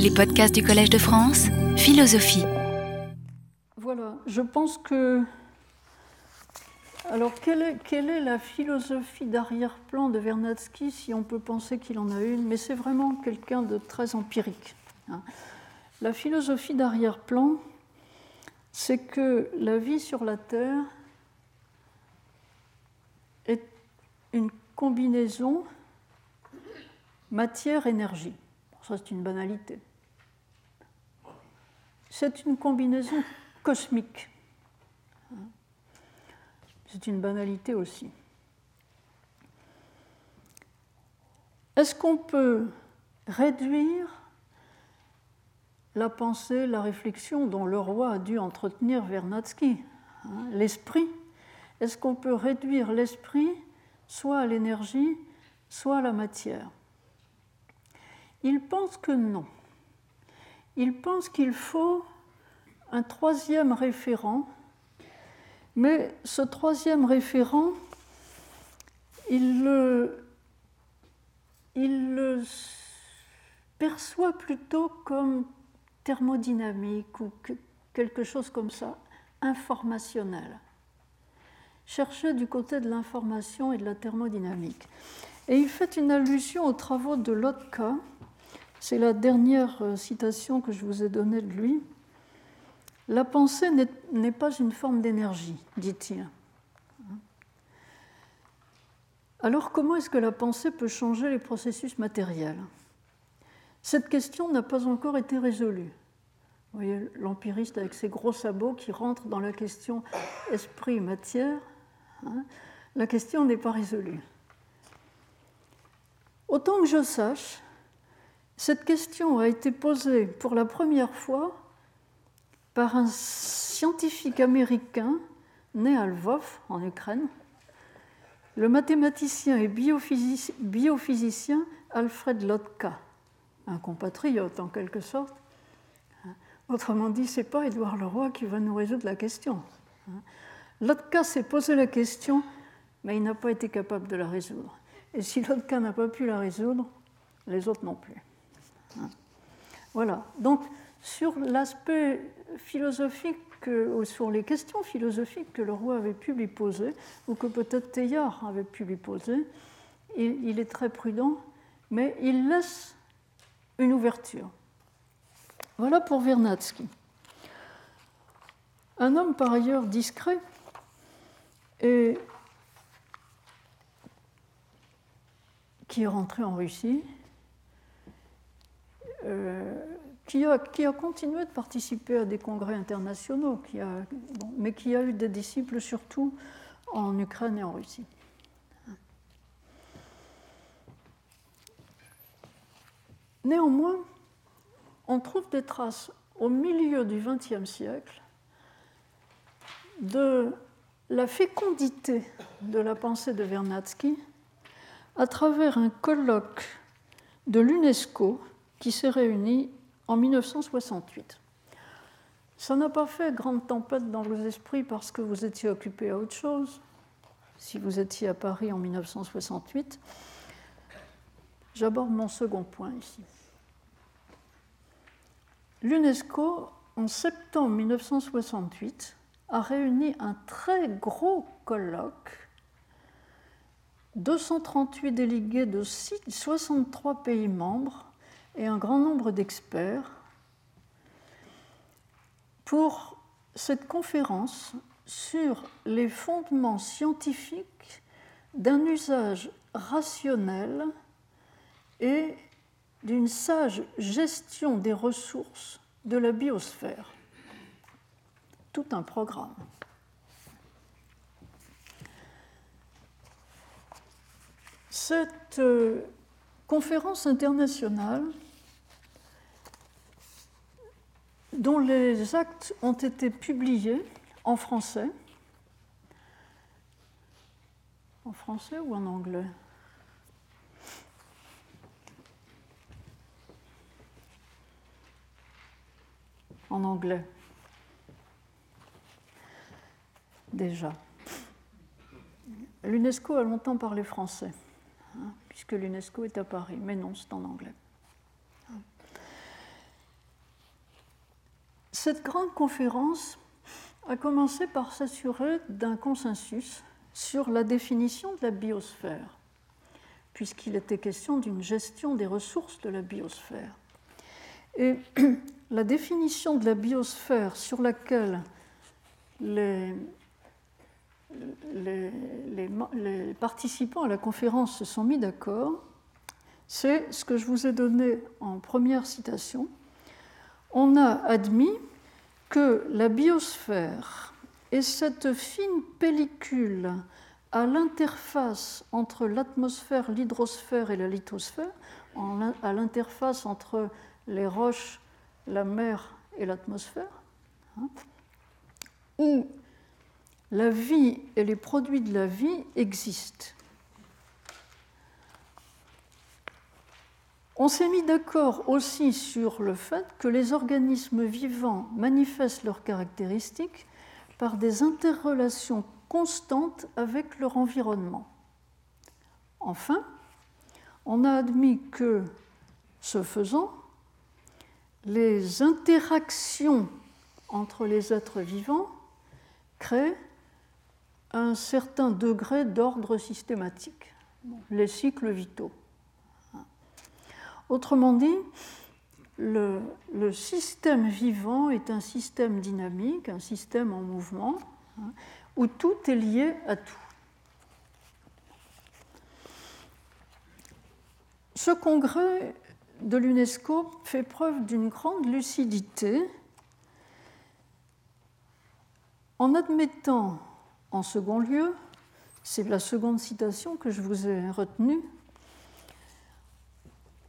Les podcasts du Collège de France, philosophie. Voilà, je pense que. Alors, quelle est, la philosophie d'arrière-plan de Vernadsky, si on peut penser qu'il en a une Mais c'est vraiment quelqu'un de très empirique. hein. La philosophie d'arrière-plan, c'est que la vie sur la Terre est une combinaison matière-énergie. Ça, c'est une banalité. C'est une combinaison cosmique. C'est une banalité aussi. Est-ce qu'on peut réduire la pensée, la réflexion dont le roi a dû entretenir Vernadsky, hein, l'esprit? Est-ce qu'on peut réduire l'esprit soit à l'énergie, soit à la matière? Il pense que non. Il pense qu'il faut un troisième référent, mais ce troisième référent, il le, perçoit plutôt comme thermodynamique ou que- quelque chose comme ça, informationnel. Chercher du côté de l'information et de la thermodynamique. Et il fait une allusion aux travaux de Lotka, c'est la dernière euh, citation que je vous ai donnée de lui. La pensée n'est pas une forme d'énergie, dit-il. Alors comment est-ce que la pensée peut changer les processus matériels? Cette question n'a pas encore été résolue. Vous voyez l'empiriste avec ses gros sabots qui rentre dans la question esprit-matière. hein, la question n'est pas résolue. Autant que je sache, cette question a été posée pour la première fois par un scientifique américain né à Lvov, en Ukraine, le mathématicien et biophysi- biophysicien Alfred Lotka, un compatriote en quelque sorte. Autrement dit, ce n'est pas Édouard Leroy qui va nous résoudre la question. Lotka s'est posé la question, mais il n'a pas été capable de la résoudre. Et si Lotka n'a pas pu la résoudre, les autres non plus. Voilà. Donc, sur l'aspect philosophique, que- ou sur les questions philosophiques que le roi avait pu lui poser, ou que peut-être Teilhard avait pu lui poser, il, est très prudent, mais il laisse une ouverture. Voilà pour Vernadsky. Un homme par ailleurs discret et qui est rentré en Russie, qui, a, qui a continué de participer à des congrès internationaux, mais qui a eu des disciples surtout en Ukraine et en Russie. Néanmoins, on trouve des traces au milieu du XXe siècle de la fécondité de la pensée de Vernadsky à travers un colloque de l'UNESCO qui s'est réuni en 1968. Ça n'a pas fait grande tempête dans vos esprits parce que vous étiez occupé à autre chose. Si vous étiez à Paris en 1968, j'aborde mon second point ici. L'UNESCO, en septembre 1968, a réuni un très gros colloque 238 délégués de 63 pays membres et un grand nombre d'experts pour cette conférence sur les fondements scientifiques d'un usage rationnel et d'une sage gestion des ressources de la biosphère. Tout un programme. Cette euh, conférence internationale, dont les actes ont été publiés en français, en français ou en anglais? En anglais. Déjà. L'UNESCO a longtemps parlé français, hein, puisque l'UNESCO est à Paris, mais non, c'est en anglais. Cette grande conférence a commencé par s'assurer d'un consensus sur la définition de la biosphère, puisqu'il était question d'une gestion des ressources de la biosphère. Et la définition de la biosphère sur laquelle les, participants à la conférence se sont mis d'accord, c'est ce que je vous ai donné en première citation. On a admis que la biosphère est cette fine pellicule à l'interface entre l'atmosphère, l'hydrosphère et la lithosphère, à l'interface entre les roches, la mer et l'atmosphère, hein, où la vie et les produits de la vie existent. On s'est mis d'accord aussi sur le fait que les organismes vivants manifestent leurs caractéristiques par des interrelations constantes avec leur environnement. Enfin, on a admis que, ce faisant, les interactions entre les êtres vivants créent un certain degré d'ordre systématique, les cycles vitaux. Autrement dit, le, système vivant est un système dynamique, un système en mouvement, hein, où tout est lié à tout. Ce congrès de l'UNESCO fait preuve d'une grande lucidité en admettant, en second lieu, c'est la seconde citation que je vous ai retenue,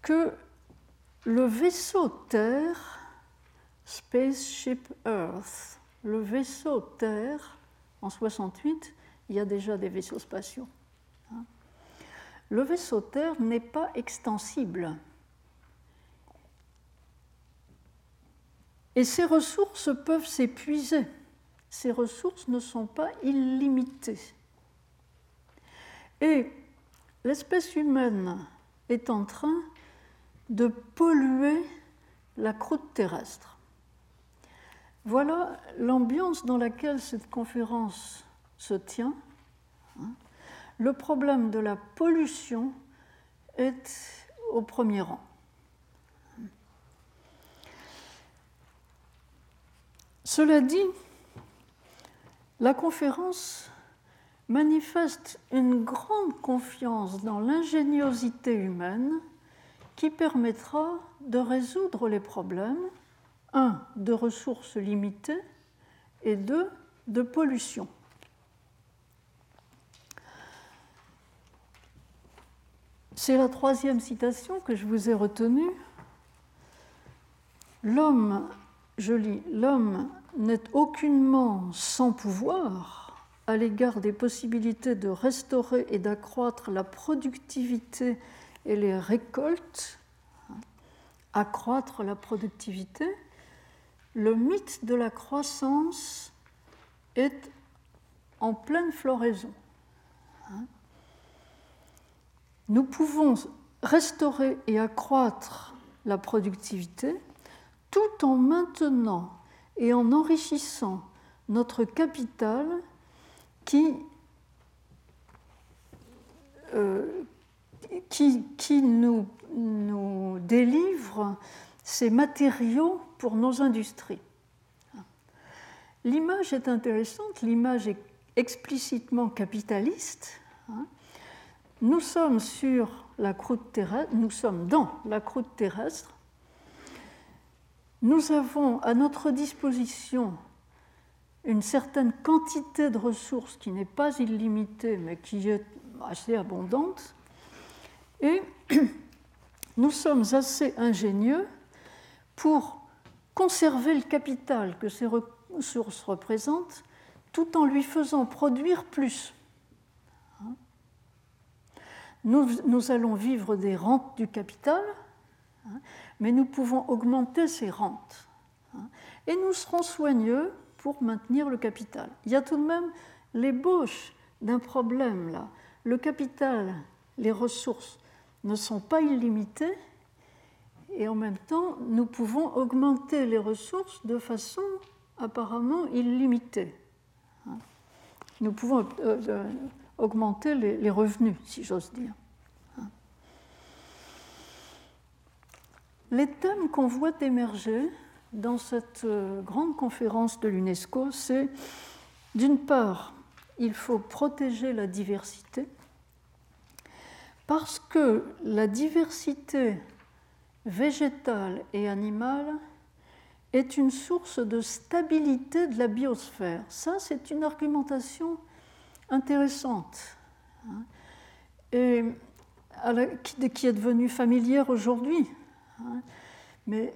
que le vaisseau Terre, Spaceship Earth, le vaisseau Terre, en 68, il y a déjà des vaisseaux spatiaux. Hein. Le vaisseau Terre n'est pas extensible. Et ses ressources peuvent s'épuiser. Ces ressources ne sont pas illimitées. Et l'espèce humaine est en train de polluer la croûte terrestre. Voilà l'ambiance dans laquelle cette conférence se tient. Le problème de la pollution est au premier rang. Cela dit, la conférence manifeste une grande confiance dans l'ingéniosité humaine qui permettra de résoudre les problèmes, un, de ressources limitées et deux, de pollution. C'est la troisième citation que je vous ai retenue. L'homme, je lis, l'homme n'est aucunement sans pouvoir à l'égard des possibilités de restaurer et d'accroître la productivité et les récoltes, accroître la productivité, le mythe de la croissance est en pleine floraison. Nous pouvons restaurer et accroître la productivité tout en maintenant et en enrichissant notre capital qui, euh, qui, nous, nous, délivre ces matériaux pour nos industries. L'image est intéressante, l'image est explicitement capitaliste. Nous sommes sur la croûte terrestre, nous sommes dans la croûte terrestre. Nous avons à notre disposition une certaine quantité de ressources qui n'est pas illimitée, mais qui est assez abondante. Et nous sommes assez ingénieux pour conserver le capital que ces ressources représentent tout en lui faisant produire plus. Nous, nous allons vivre des rentes du capital, hein, mais nous pouvons augmenter ces rentes. Hein, et nous serons soigneux pour maintenir le capital. Il y a tout de même l'ébauche d'un problème là. Le capital, les ressources ne sont pas illimités et en même temps, nous pouvons augmenter les ressources de façon apparemment illimitée. Nous pouvons euh, augmenter les, revenus, si j'ose dire. Les thèmes qu'on voit émerger dans cette euh, grande conférence de l'UNESCO, c'est d'une part, il faut protéger la diversité, parce que la diversité végétale et animale est une source de stabilité de la biosphère. Ça, c'est une argumentation intéressante hein, qui est devenue familière aujourd'hui, hein, mais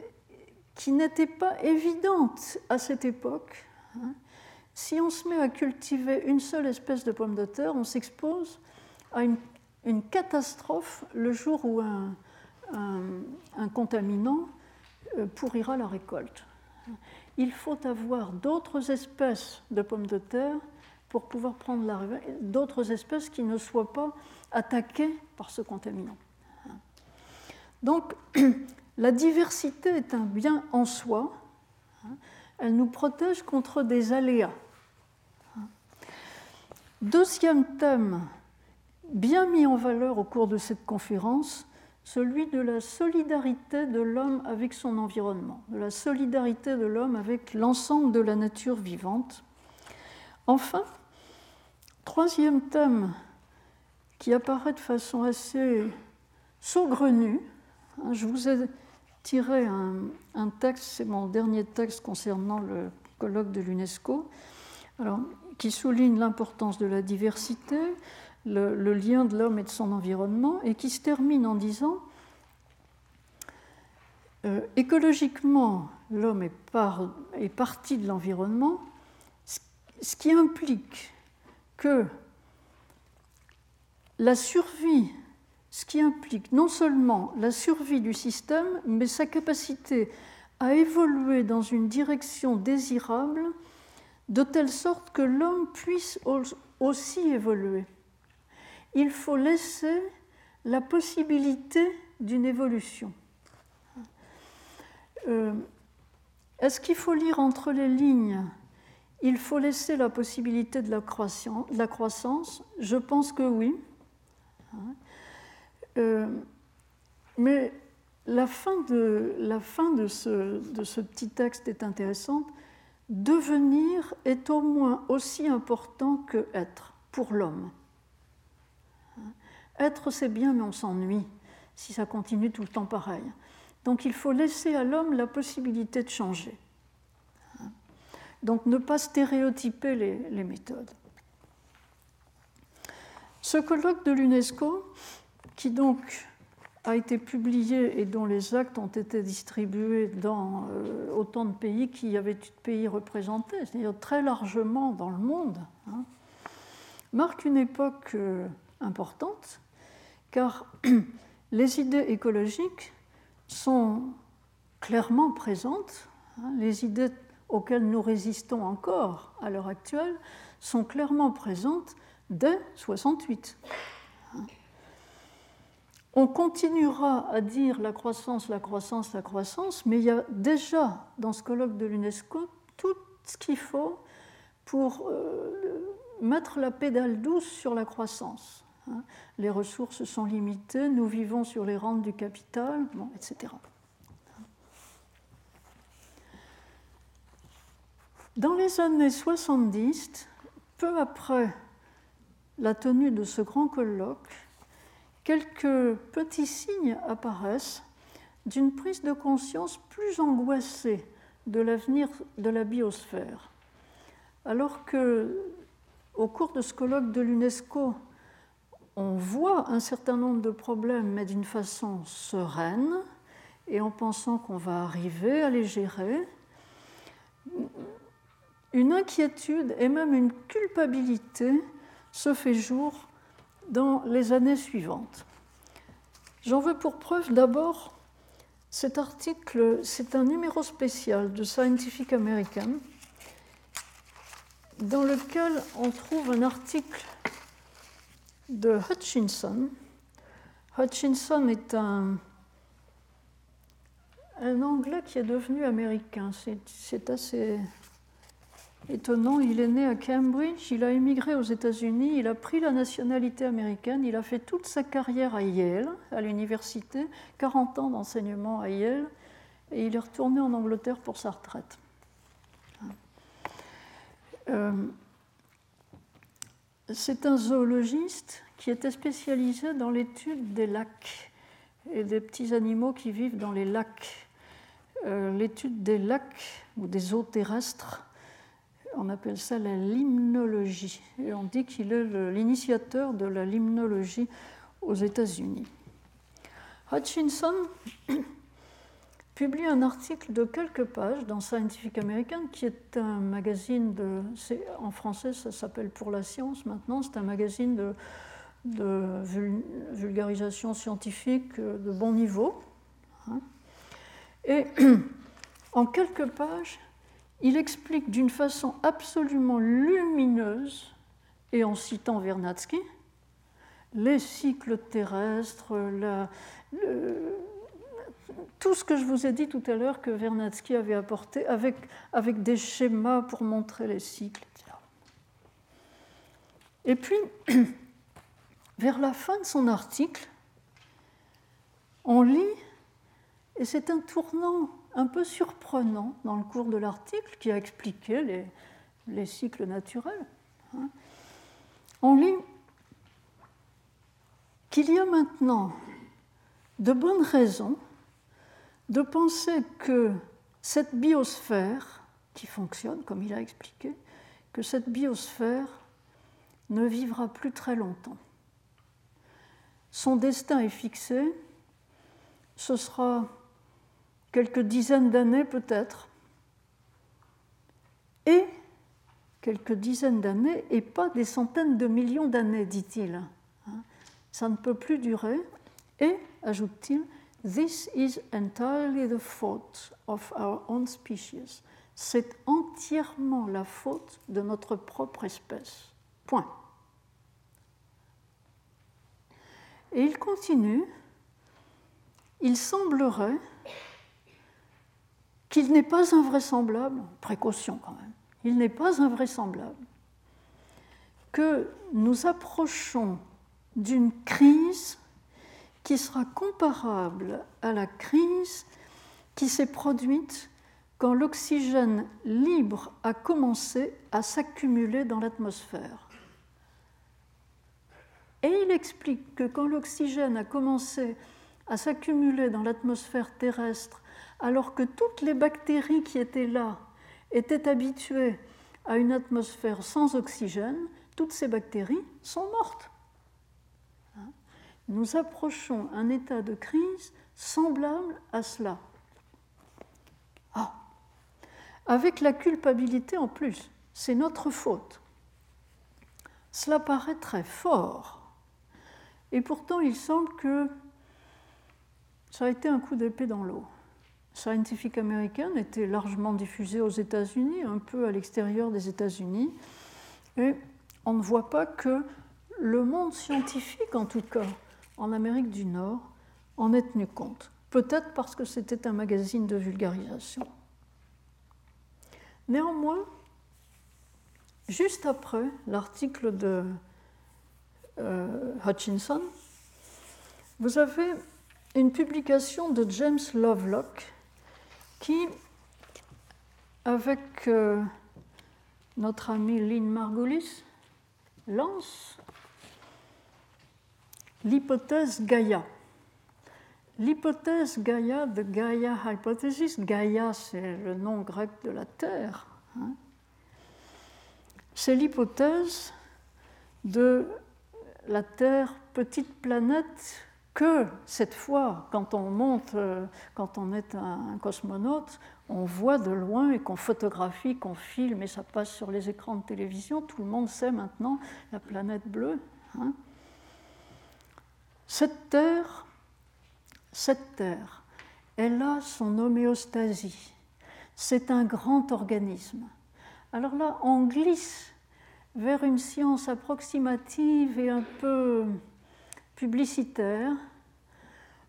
qui n'était pas évidente à cette époque. Hein. Si on se met à cultiver une seule espèce de pomme de terre, on s'expose à une, catastrophe le jour où un, un contaminant euh, pourrira la récolte. Il faut avoir d'autres espèces de pommes de terre pour pouvoir prendre la d'autres espèces qui ne soient pas attaquées par ce contaminant. Donc, la diversité est un bien en soi. Elle nous protège contre des aléas. Deuxième thème, bien mis en valeur au cours de cette conférence, celui de la solidarité de l'homme avec son environnement, de la solidarité de l'homme avec l'ensemble de la nature vivante. Enfin, troisième thème qui apparaît de façon assez saugrenue, hein, je vous ai tiré un, texte, c'est mon dernier texte concernant le colloque de l'UNESCO, qui souligne l'importance de la diversité, le, lien de l'homme et de son environnement, et qui se termine en disant euh, écologiquement, l'homme est, est, parti de l'environnement, ce qui implique que la survie, ce qui implique non seulement la survie du système, mais sa capacité à évoluer dans une direction désirable, de telle sorte que l'homme puisse aussi évoluer il faut laisser la possibilité d'une évolution. Euh, est-ce qu'il faut lire entre les lignes? Il faut laisser la possibilité de la, croissance, Je pense que oui. Euh, mais la fin, de, ce, de ce petit texte est intéressante. Devenir est au moins aussi important que être pour l'homme. Être, c'est bien, mais on s'ennuie si ça continue tout le temps pareil. Donc il faut laisser à l'homme la possibilité de changer. Donc ne pas stéréotyper les, méthodes. Ce colloque de l'UNESCO, qui donc a été publié et dont les actes ont été distribués dans euh, autant de pays qu'il y avait de pays représentés, c'est-à-dire très largement dans le monde, hein, marque une époque euh, importante car les idées écologiques sont clairement présentes. Hein, les idées auxquelles nous résistons encore à l'heure actuelle sont clairement présentes dès 68. Hein. On continuera à dire la croissance, la croissance, la croissance, mais il y a déjà dans ce colloque de l'UNESCO tout ce qu'il faut pour euh, mettre la pédale douce sur la croissance. Hein. Les ressources sont limitées, nous vivons sur les rentes du capital, etc. Dans les années 70, peu après la tenue de ce grand colloque, quelques petits signes apparaissent d'une prise de conscience plus angoissée de l'avenir de la biosphère. Alors que, au cours de ce colloque de l'UNESCO, on voit un certain nombre de problèmes, mais d'une façon sereine, et en pensant qu'on va arriver à les gérer, une inquiétude et même une culpabilité se fait jour dans les années suivantes. J'en veux pour preuve d'abord cet article, c'est un numéro spécial de Scientific American, dans lequel on trouve un article de Hutchinson. Hutchinson est un, Anglais qui est devenu américain. C'est assez étonnant. Il est né à Cambridge, il a émigré aux États-Unis, il a pris la nationalité américaine, il a fait toute sa carrière à Yale, à l'université, 40 ans d'enseignement à Yale, et il est retourné en Angleterre pour sa retraite. Euh, c'est un zoologiste qui était spécialisé dans l'étude des lacs et des petits animaux qui vivent dans les lacs. Euh, l'étude des lacs ou des eaux terrestres on appelle ça la limnologie. Et on dit qu'il est l'initiateur de la limnologie aux États-Unis. Hutchinson publie un article de quelques pages dans Scientific American, qui est un magazine de. En français, ça s'appelle Pour la science maintenant. C'est un magazine de, vulgarisation scientifique de bon niveau. Hein. Et en quelques pages, il explique d'une façon absolument lumineuse, et en citant Vernadsky, les cycles terrestres, tout ce que je vous ai dit tout à l'heure que Vernadsky avait apporté avec, avec des schémas pour montrer les cycles. Et puis, vers la fin de son article, on lit, et c'est un tournant un peu surprenant dans le cours de l'article qui a expliqué les, cycles naturels. Hein. On lit qu'il y a maintenant de bonnes raisons de penser que cette biosphère, qui fonctionne comme il a expliqué, que cette biosphère ne vivra plus très longtemps. Son destin est fixé, ce sera quelques dizaines d'années peut-être, et quelques dizaines d'années et pas des centaines de millions d'années, dit-il. Hein. Ça ne peut plus durer. Et, ajoute-t-il, This is entirely the fault of our own species. C'est entièrement la faute de notre propre espèce. Point. Et il continue. Il semblerait qu'il n'est pas invraisemblable, précaution quand même, il n'est pas invraisemblable que nous approchons d'une crise qui sera comparable à la crise qui s'est produite quand l'oxygène libre a commencé à s'accumuler dans l'atmosphère. Et il explique que quand l'oxygène a commencé à s'accumuler dans l'atmosphère terrestre alors que toutes les bactéries qui étaient là étaient habituées à une atmosphère sans oxygène, toutes ces bactéries sont mortes. Nous approchons un état de crise semblable à cela. Ah, avec la culpabilité en plus, c'est notre faute. Cela paraît très fort. Et pourtant, il semble que ça a été un coup d'épée dans l'eau. Scientific American était largement diffusé aux États-Unis, un peu à l'extérieur des États-Unis, et on ne voit pas que le monde scientifique, en tout cas en Amérique du Nord, en ait tenu compte. Peut-être parce que c'était un magazine de vulgarisation. Néanmoins, juste après l'article de euh, Hutchinson, vous avez une publication de James Lovelock qui, avec euh, notre ami Lynn Margulis, lance l'hypothèse Gaïa. L'hypothèse Gaïa de Gaia Hypothesis, Gaïa c'est le nom grec de la Terre, hein. c'est l'hypothèse de la Terre, petite planète que cette fois, quand on monte, euh, quand on est un cosmonaute, on voit de loin et qu'on photographie, qu'on filme et ça passe sur les écrans de télévision. Tout le monde sait maintenant la planète bleue. Hein. Cette Terre, cette Terre, elle a son homéostasie. C'est un grand organisme. Alors là, on glisse vers une science approximative et un peu publicitaire.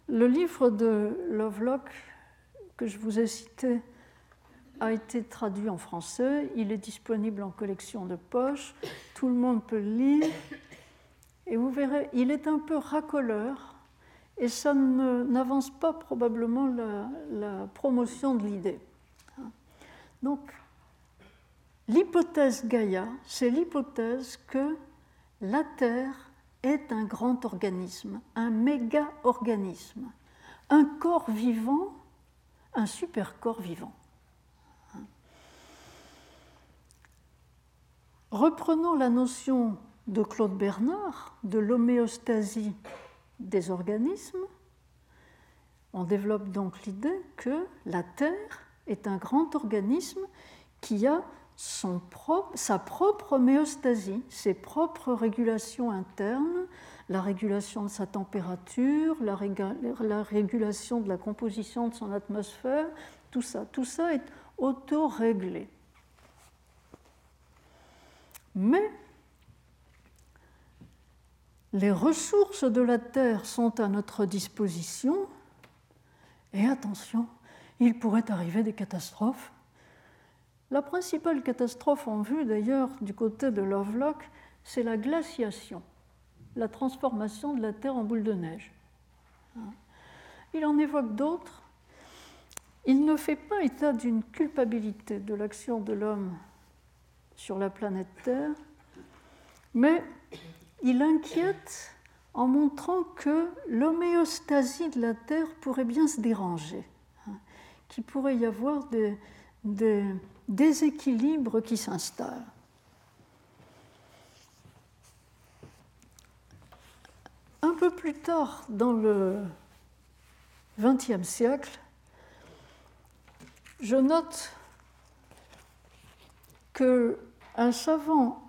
Le livre de Lovelock que je vous ai cité a été traduit en français. Il est disponible en collection de poche. Tout le monde peut le lire. Et vous verrez, il est un peu racoleur et ça n'avance pas probablement la, promotion de l'idée. Donc, l'hypothèse Gaïa, c'est l'hypothèse que la Terre est un grand organisme, un méga-organisme, un corps vivant, un super corps vivant. Reprenons la notion de Claude Bernard de l'homéostasie des organismes, on développe donc l'idée que la Terre est un grand organisme qui a son propre, sa propre homéostasie, ses propres régulations internes, la régulation de sa température, la, la régulation de la composition de son atmosphère, tout ça, tout ça est auto-réglé. Mais les ressources de la Terre sont à notre disposition et attention, il pourrait arriver des catastrophes. La principale catastrophe en vue d'ailleurs du côté de Lovelock, c'est la glaciation, la transformation de la Terre en boule de neige. Il en évoque d'autres. Il ne fait pas état d'une culpabilité de l'action de l'homme sur la planète Terre, mais il inquiète en montrant que l'homéostasie de la Terre pourrait bien se déranger, hein, qu'il pourrait y avoir des, déséquilibres qui s'installent. Un peu plus tard dans le XXe siècle, je note qu'un savant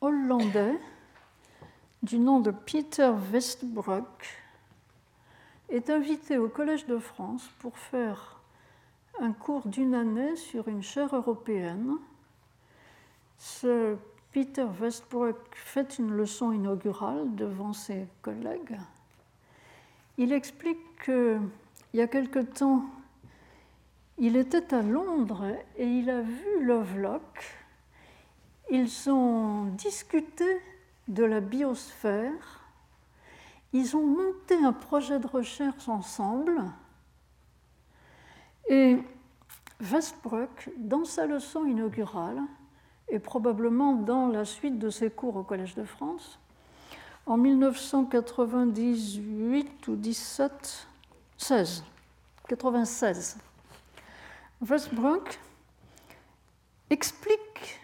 hollandais du nom de Peter Westbroek est invité au Collège de France pour faire un cours d'une année sur une chaire européenne. Ce Peter Westbroek fait une leçon inaugurale devant ses collègues. Il explique qu'il y a quelque temps, il était à Londres et il a vu Lovelock. Ils ont discuté de la biosphère. Ils ont monté un projet de recherche ensemble. Et Westbrook, dans sa leçon inaugurale, et probablement dans la suite de ses cours au Collège de France, en 1998 ou 17, 16, 96, Westbrook explique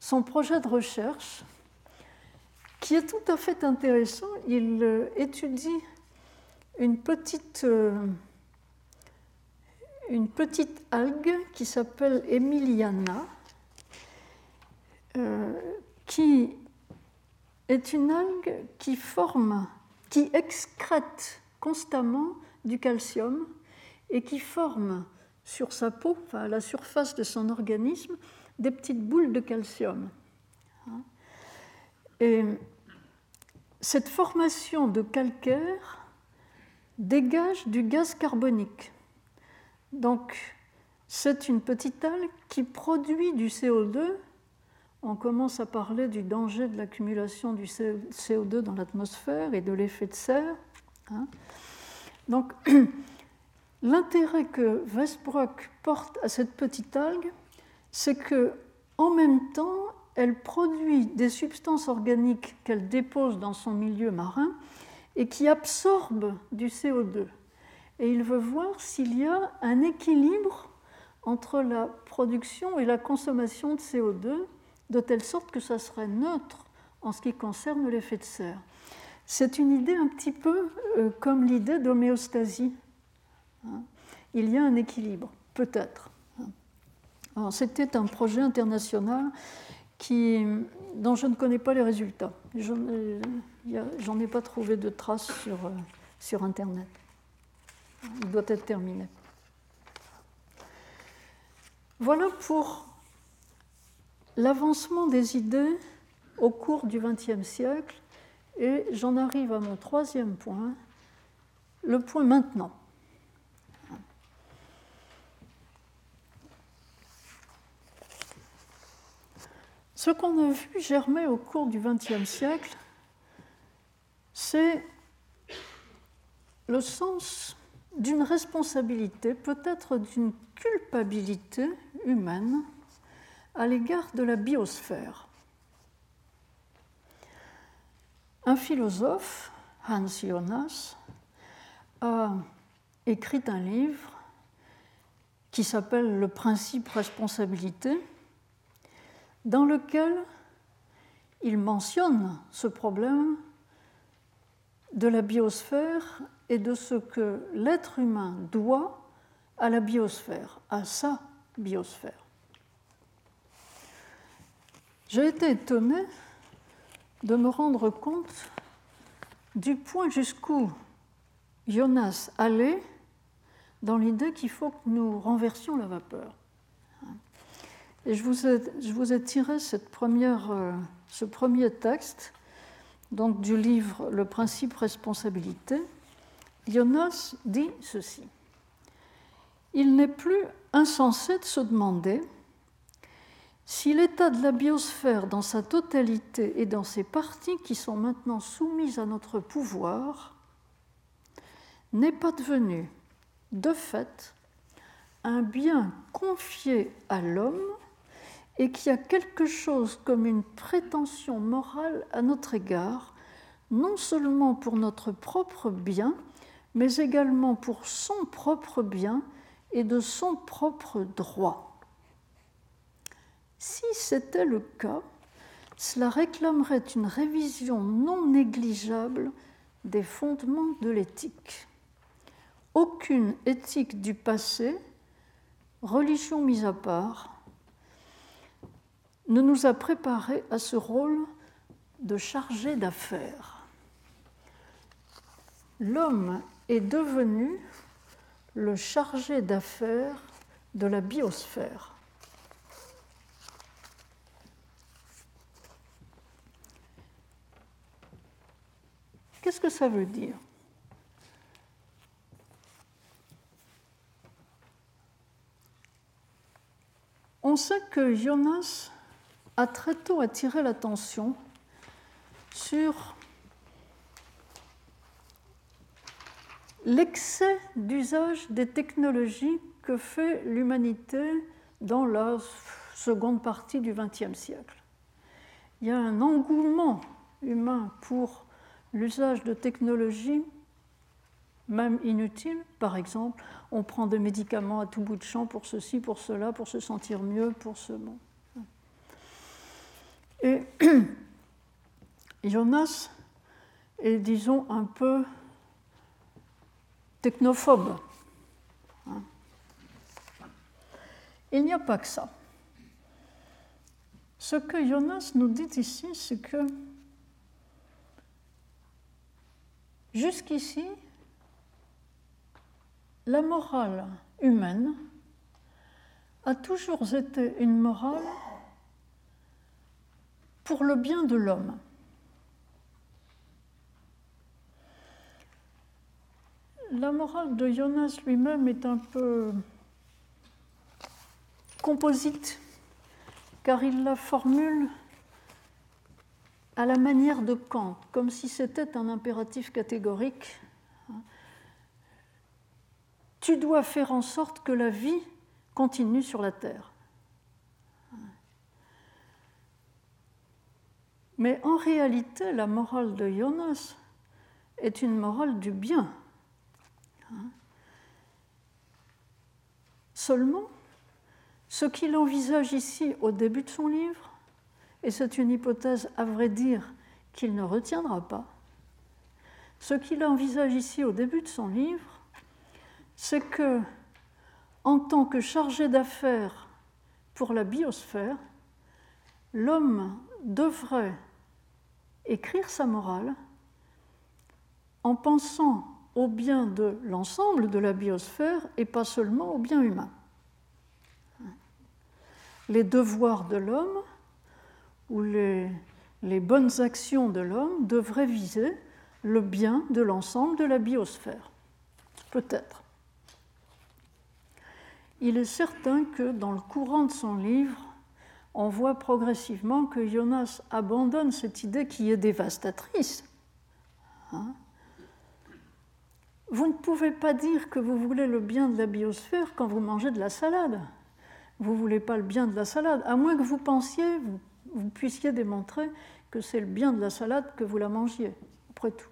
son projet de recherche qui est tout à fait intéressant. Il euh, étudie une petite, euh, une petite algue qui s'appelle Emiliana, euh, qui est une algue qui forme, qui excrète constamment du calcium et qui forme sur sa peau, enfin à la surface de son organisme, des petites boules de calcium. Et cette formation de calcaire dégage du gaz carbonique. Donc, c'est une petite algue qui produit du CO2. On commence à parler du danger de l'accumulation du CO2 dans l'atmosphère et de l'effet de serre. Hein. Donc, l'intérêt que Westbrook porte à cette petite algue, c'est que en même temps, elle produit des substances organiques qu'elle dépose dans son milieu marin et qui absorbent du CO2. Et il veut voir s'il y a un équilibre entre la production et la consommation de CO2, de telle sorte que ça serait neutre en ce qui concerne l'effet de serre. C'est une idée un petit peu euh, comme l'idée d'homéostasie. Hein. Il y a un équilibre, peut-être. C'était un projet international dont je ne connais pas les résultats. J'en ai pas trouvé de traces sur, euh, sur Internet. Il doit être terminé. Voilà pour l'avancement des idées au cours du XXe siècle et j'en arrive à mon troisième point, le point maintenant. Ce qu'on a vu germer au cours du XXe siècle, c'est le sens d'une responsabilité, peut-être d'une culpabilité humaine à l'égard de la biosphère. Un philosophe, Hans Jonas, a écrit un livre qui s'appelle Le principe responsabilité, dans lequel il mentionne ce problème de la biosphère et de ce que l'être humain doit à la biosphère, à sa biosphère. J'ai été étonné de me rendre compte du point jusqu'où Jonas allait dans l'idée qu'il faut que nous renversions la vapeur. Et je vous ai, tiré euh, ce premier texte donc, du livre Le principe responsabilité. Jonas dit ceci. Il n'est plus insensé de se demander si l'état de la biosphère dans sa totalité et dans ses parties qui sont maintenant soumises à notre pouvoir n'est pas devenu, de fait, un bien confié à l'homme et qui a quelque chose comme une prétention morale à notre égard, non seulement pour notre propre bien, mais également pour son propre bien et de son propre droit. Si c'était le cas, cela réclamerait une révision non négligeable des fondements de l'éthique. Aucune éthique du passé, religion mise à part, ne nous a préparés à ce rôle de chargé d'affaires. L'homme est devenu le chargé d'affaires de la biosphère. Qu'est-ce que ça veut dire? On sait que Jonas a très tôt attiré l'attention sur l'excès d'usage des technologies que fait l'humanité dans la seconde partie du XXe siècle. Il y a un engouement humain pour l'usage de technologies, même inutiles. Par exemple, on prend des médicaments à tout bout de champ pour ceci, pour cela, pour se sentir mieux, pour ce monde. Et Jonas est, disons, un peu technophobe. Hein. Il n'y a pas que ça. Ce que Jonas nous dit ici, c'est que jusqu'ici, la morale humaine a toujours été une morale pour le bien de l'homme. La morale de Jonas lui-même est un peu composite, car il la formule à la manière de Kant, comme si c'était un impératif catégorique. Tu dois faire en sorte que la vie continue sur la Terre. Mais en réalité, la morale de Jonas est une morale du bien. Seulement, ce qu'il envisage ici au début de son livre, et c'est une hypothèse à vrai dire qu'il ne retiendra pas, ce qu'il envisage ici au début de son livre, c'est que, en tant que chargé d'affaires pour la biosphère, l'homme devrait écrire sa morale en pensant au bien de l'ensemble de la biosphère et pas seulement au bien humain. Les devoirs de l'homme ou les, bonnes actions de l'homme devraient viser le bien de l'ensemble de la biosphère. Peut-être. Il est certain que dans le courant de son livre, on voit progressivement que Jonas abandonne cette idée qui est dévastatrice. Hein. vous ne pouvez pas dire que vous voulez le bien de la biosphère quand vous mangez de la salade. Vous ne voulez pas le bien de la salade, à moins que vous pensiez, vous, puissiez démontrer que c'est le bien de la salade que vous la mangiez, après tout.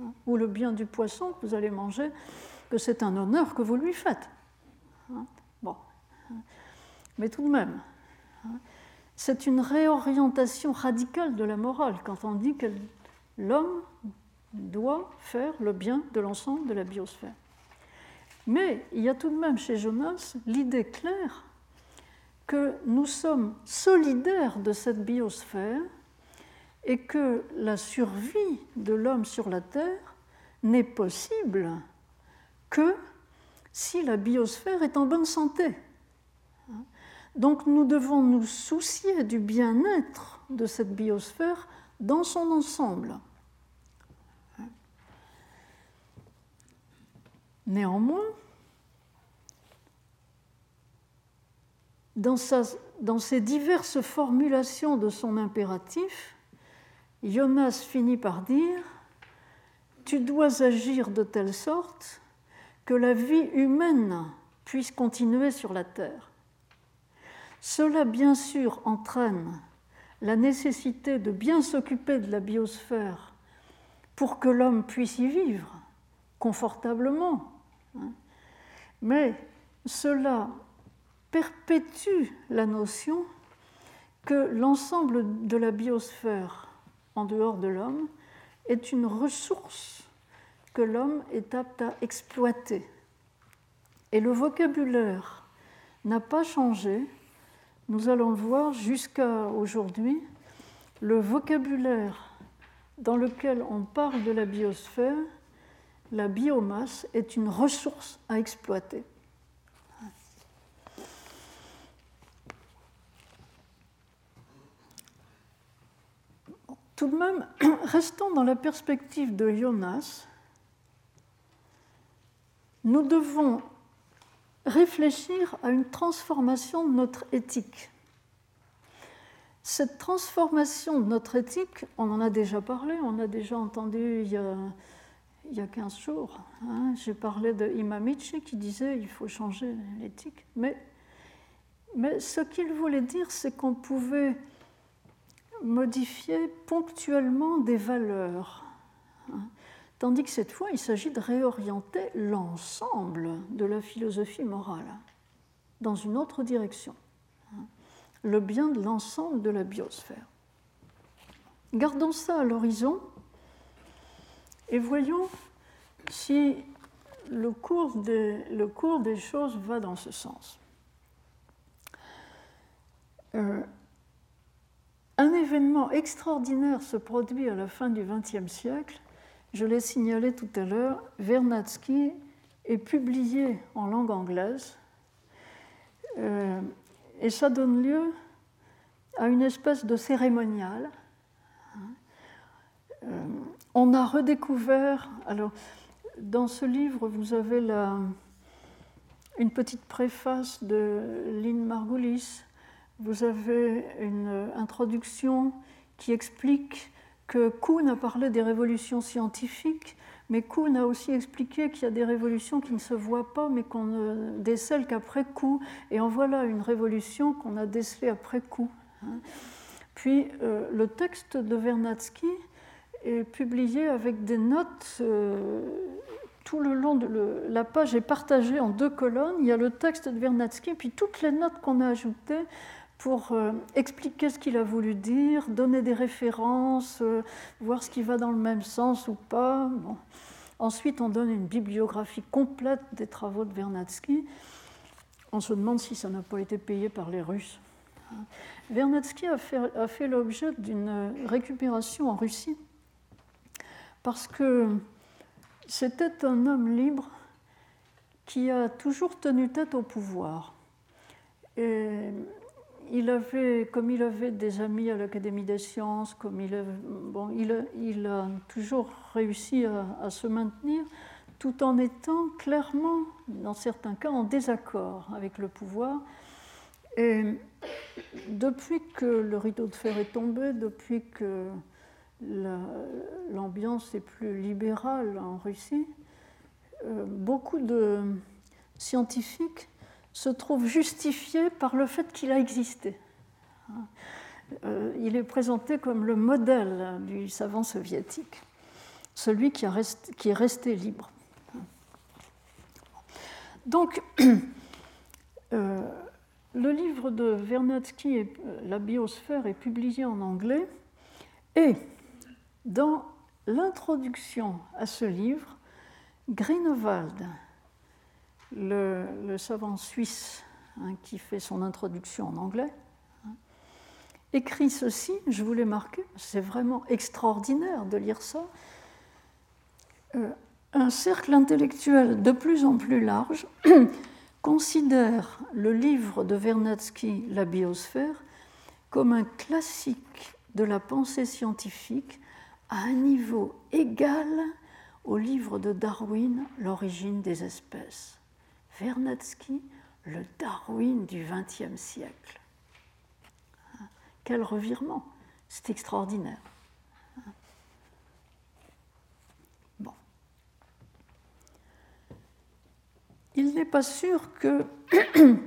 Hein. Ou le bien du poisson que vous allez manger, que c'est un honneur que vous lui faites. Hein. Bon. Mais tout de même, c'est une réorientation radicale de la morale quand on dit que l'homme doit faire le bien de l'ensemble de la biosphère. Mais il y a tout de même chez Jonas l'idée claire que nous sommes solidaires de cette biosphère et que la survie de l'homme sur la Terre n'est possible que si la biosphère est en bonne santé. Donc nous devons nous soucier du bien-être de cette biosphère dans son ensemble. Néanmoins, dans, ces diverses formulations de son impératif, Jonas finit par dire Tu dois agir de telle sorte que la vie humaine puisse continuer sur la terre. Cela, bien sûr, entraîne la nécessité de bien s'occuper de la biosphère pour que l'homme puisse y vivre confortablement. Hein. Mais cela perpétue la notion que l'ensemble de la biosphère en dehors de l'homme est une ressource que l'homme est apte à exploiter. Et le vocabulaire n'a pas changé nous allons voir jusqu'à aujourd'hui, le vocabulaire dans lequel on parle de la biosphère, la biomasse est une ressource à exploiter. Tout de même, restons dans la perspective de Jonas. Nous devons réfléchir à une transformation de notre éthique. Cette transformation de notre éthique, on en a déjà parlé, on a déjà entendu il y a, il y a 15 jours. Hein. J'ai parlé de Imamichi qui disait il faut changer l'éthique. Mais, mais ce qu'il voulait dire, c'est qu'on pouvait modifier ponctuellement des valeurs. Hein. Tandis que cette fois, il s'agit de réorienter l'ensemble de la philosophie morale dans une autre direction, hein. le bien de l'ensemble de la biosphère. Gardons ça à l'horizon et voyons si le cours, des, choses va dans ce sens. Euh, un événement extraordinaire se produit à la fin du XXe siècle je l'ai signalé tout à l'heure, Vernadsky est publié en langue anglaise euh, et ça donne lieu à une espèce de cérémonial. Euh, on a redécouvert, alors dans ce livre, vous avez la, une petite préface de Lynn Margulis, vous avez une introduction qui explique que Kuhn a parlé des révolutions scientifiques, mais Kuhn a aussi expliqué qu'il y a des révolutions qui ne se voient pas, mais qu'on ne décèle qu'après coup. Et en voilà une révolution qu'on a décelée après coup. Hein. Puis euh, le texte de Vernadsky est publié avec des notes. Euh, tout le long de la page est partagée en deux colonnes. Il y a le texte de Vernadsky, puis toutes les notes qu'on a ajoutées pour euh, expliquer ce qu'il a voulu dire, donner des références, euh, voir ce qui va dans le même sens ou pas. Ensuite, on donne une bibliographie complète des travaux de Vernadsky. On se demande si ça n'a pas été payé par les Russes. Vernadsky a fait, a fait l'objet d'une récupération en Russie parce que c'était un homme libre qui a toujours tenu tête au pouvoir. Et il avait, comme il avait des amis à l'Académie des sciences, comme il, bon, il, a, toujours réussi à, se maintenir, tout en étant clairement, dans certains cas, en désaccord avec le pouvoir. Et depuis que le rideau de fer est tombé, depuis que l'ambiance est plus libérale en Russie, euh, beaucoup de scientifiques se trouvent justifiés par le fait qu'il a existé. Euh, il est présenté comme le modèle du savant soviétique, celui qui, est resté libre. Donc, euh, le livre de Vernadsky, La biosphère, est publié en anglais et dans l'introduction à ce livre, Greenewald, le, savant suisse hein, qui fait son introduction en anglais, hein, écrit ceci, je vous l'ai marqué, c'est vraiment extraordinaire de lire ça. Euh, un cercle intellectuel de plus en plus large considère le livre de Vernadsky, La biosphère, comme un classique de la pensée scientifique à un niveau égal au livre de Darwin, L'origine des espèces. Vernadsky, le Darwin du XXe siècle. Quel revirement C'est extraordinaire. Bon. Il n'est pas sûr que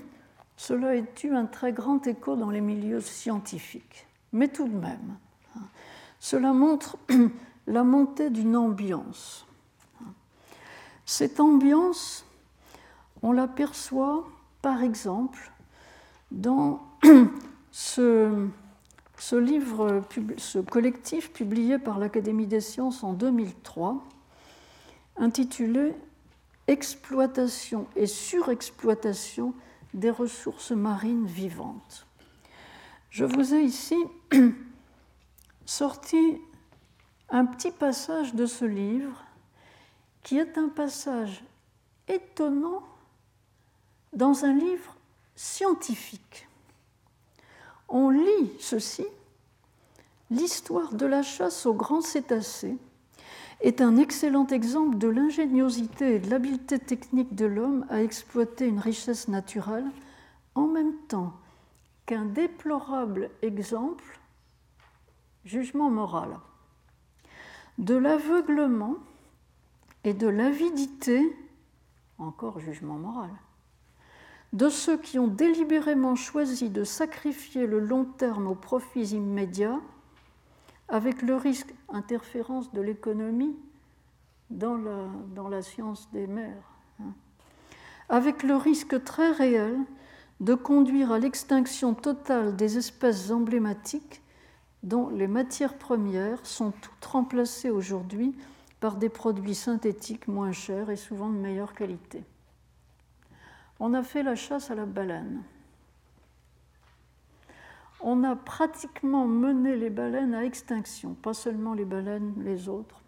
cela ait eu un très grand écho dans les milieux scientifiques, mais tout de même, cela montre la montée d'une ambiance. Cette ambiance on l'aperçoit par exemple dans ce, livre, ce collectif publié par l'Académie des sciences en 2003, intitulé Exploitation et surexploitation des ressources marines vivantes. Je vous ai ici sorti un petit passage de ce livre qui est un passage étonnant dans un livre scientifique. On lit ceci, l'histoire de la chasse aux grands cétacés est un excellent exemple de l'ingéniosité et de l'habileté technique de l'homme à exploiter une richesse naturelle, en même temps qu'un déplorable exemple, jugement moral, de l'aveuglement et de l'avidité, encore jugement moral, de ceux qui ont délibérément choisi de sacrifier le long terme aux profits immédiats, avec le risque interférence de l'économie dans la, dans la, science des mers, hein. avec le risque très réel de conduire à l'extinction totale des espèces emblématiques dont les matières premières sont toutes remplacées aujourd'hui par des produits synthétiques moins chers et souvent de meilleure qualité on a fait la chasse à la baleine. On a pratiquement mené les baleines à extinction, pas seulement les baleines, les autres.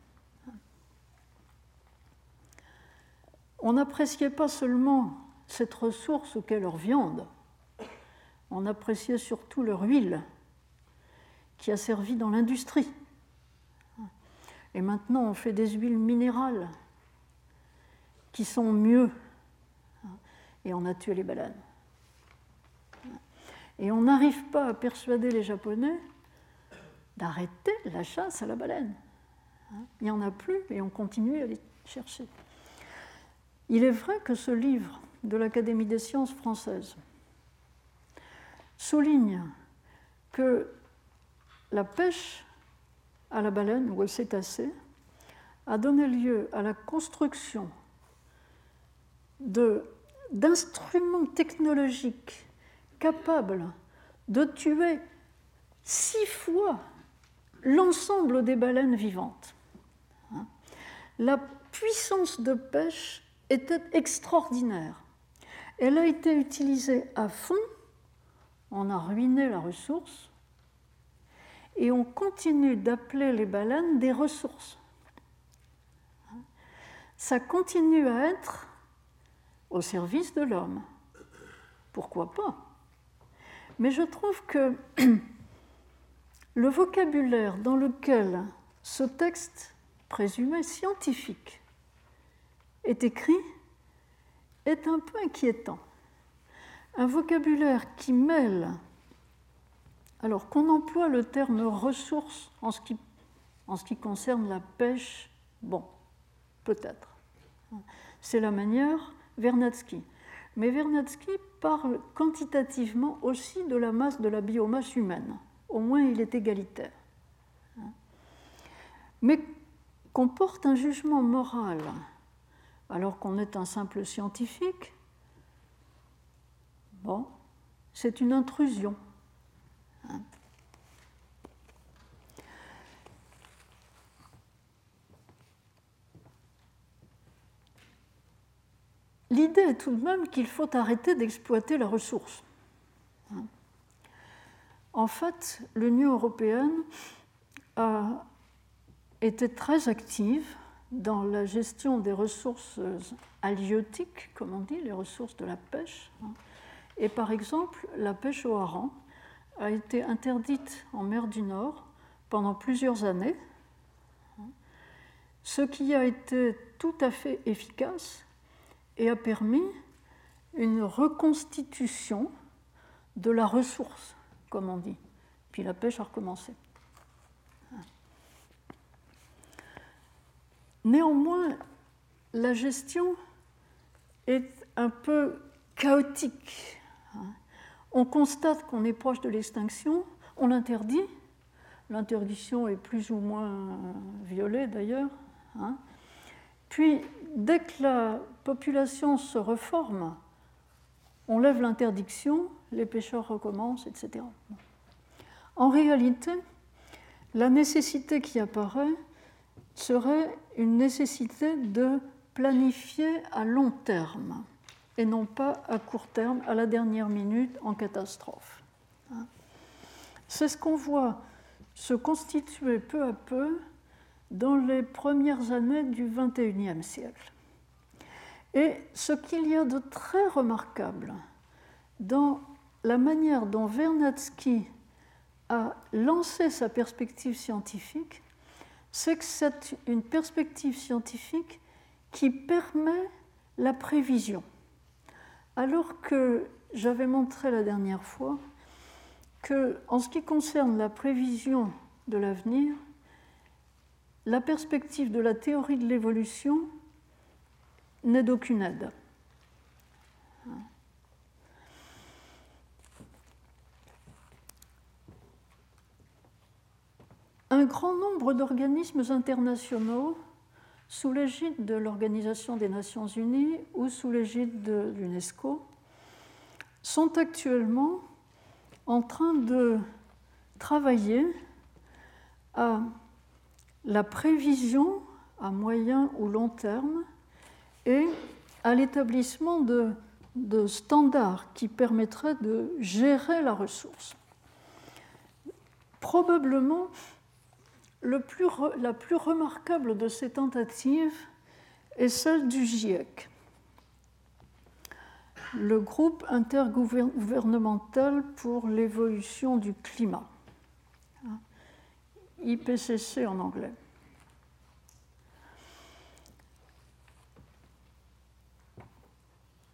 On n'appréciait pas seulement cette ressource qu'est leur viande, on appréciait surtout leur huile, qui a servi dans l'industrie. Et maintenant, on fait des huiles minérales qui sont mieux et on a tué les baleines. Et on n'arrive pas à persuader les Japonais d'arrêter la chasse à la baleine. Il n'y en a plus et on continue à les chercher. Il est vrai que ce livre de l'Académie des sciences françaises souligne que la pêche à la baleine ou au cétacé a donné lieu à la construction de d'instruments technologiques capables de tuer six fois l'ensemble des baleines vivantes. La puissance de pêche était extraordinaire. Elle a été utilisée à fond, on a ruiné la ressource, et on continue d'appeler les baleines des ressources. Ça continue à être au service de l'homme. Pourquoi pas? Mais je trouve que le vocabulaire dans lequel ce texte présumé scientifique est écrit est un peu inquiétant. Un vocabulaire qui mêle Alors qu'on emploie le terme ressources en ce qui, en ce qui concerne la pêche, bon, peut-être. C'est la manière Vernadsky. Mais Vernadsky parle quantitativement aussi de la masse de la biomasse humaine. Au moins, il est égalitaire. Mais qu'on porte un jugement moral alors qu'on est un simple scientifique, bon, c'est une intrusion. L'idée est tout de même qu'il faut arrêter d'exploiter la ressource. En fait, l'Union européenne a été très active dans la gestion des ressources halieutiques, comme on dit, les ressources de la pêche. Et par exemple, la pêche au hareng a été interdite en mer du Nord pendant plusieurs années, ce qui a été tout à fait efficace et a permis une reconstitution de la ressource, comme on dit. Puis la pêche a recommencé. Néanmoins, la gestion est un peu chaotique. On constate qu'on est proche de l'extinction, on l'interdit. L'interdiction est plus ou moins violée d'ailleurs. Puis, dès que la population se reforme, on lève l'interdiction, les pêcheurs recommencent, etc. En réalité, la nécessité qui apparaît serait une nécessité de planifier à long terme et non pas à court terme, à la dernière minute, en catastrophe. C'est ce qu'on voit se constituer peu à peu dans les premières années du XXIe siècle. Et ce qu'il y a de très remarquable dans la manière dont Vernadsky a lancé sa perspective scientifique, c'est que c'est une perspective scientifique qui permet la prévision. Alors que j'avais montré la dernière fois que, en ce qui concerne la prévision de l'avenir, la perspective de la théorie de l'évolution n'est d'aucune aide. Un grand nombre d'organismes internationaux, sous l'égide de l'Organisation des Nations Unies ou sous l'égide de l'UNESCO, sont actuellement en train de travailler à la prévision à moyen ou long terme et à l'établissement de, standards qui permettraient de gérer la ressource. Probablement, la plus remarquable de ces tentatives est celle du GIEC, le groupe intergouvernemental pour l'évolution du climat. IPCC en anglais.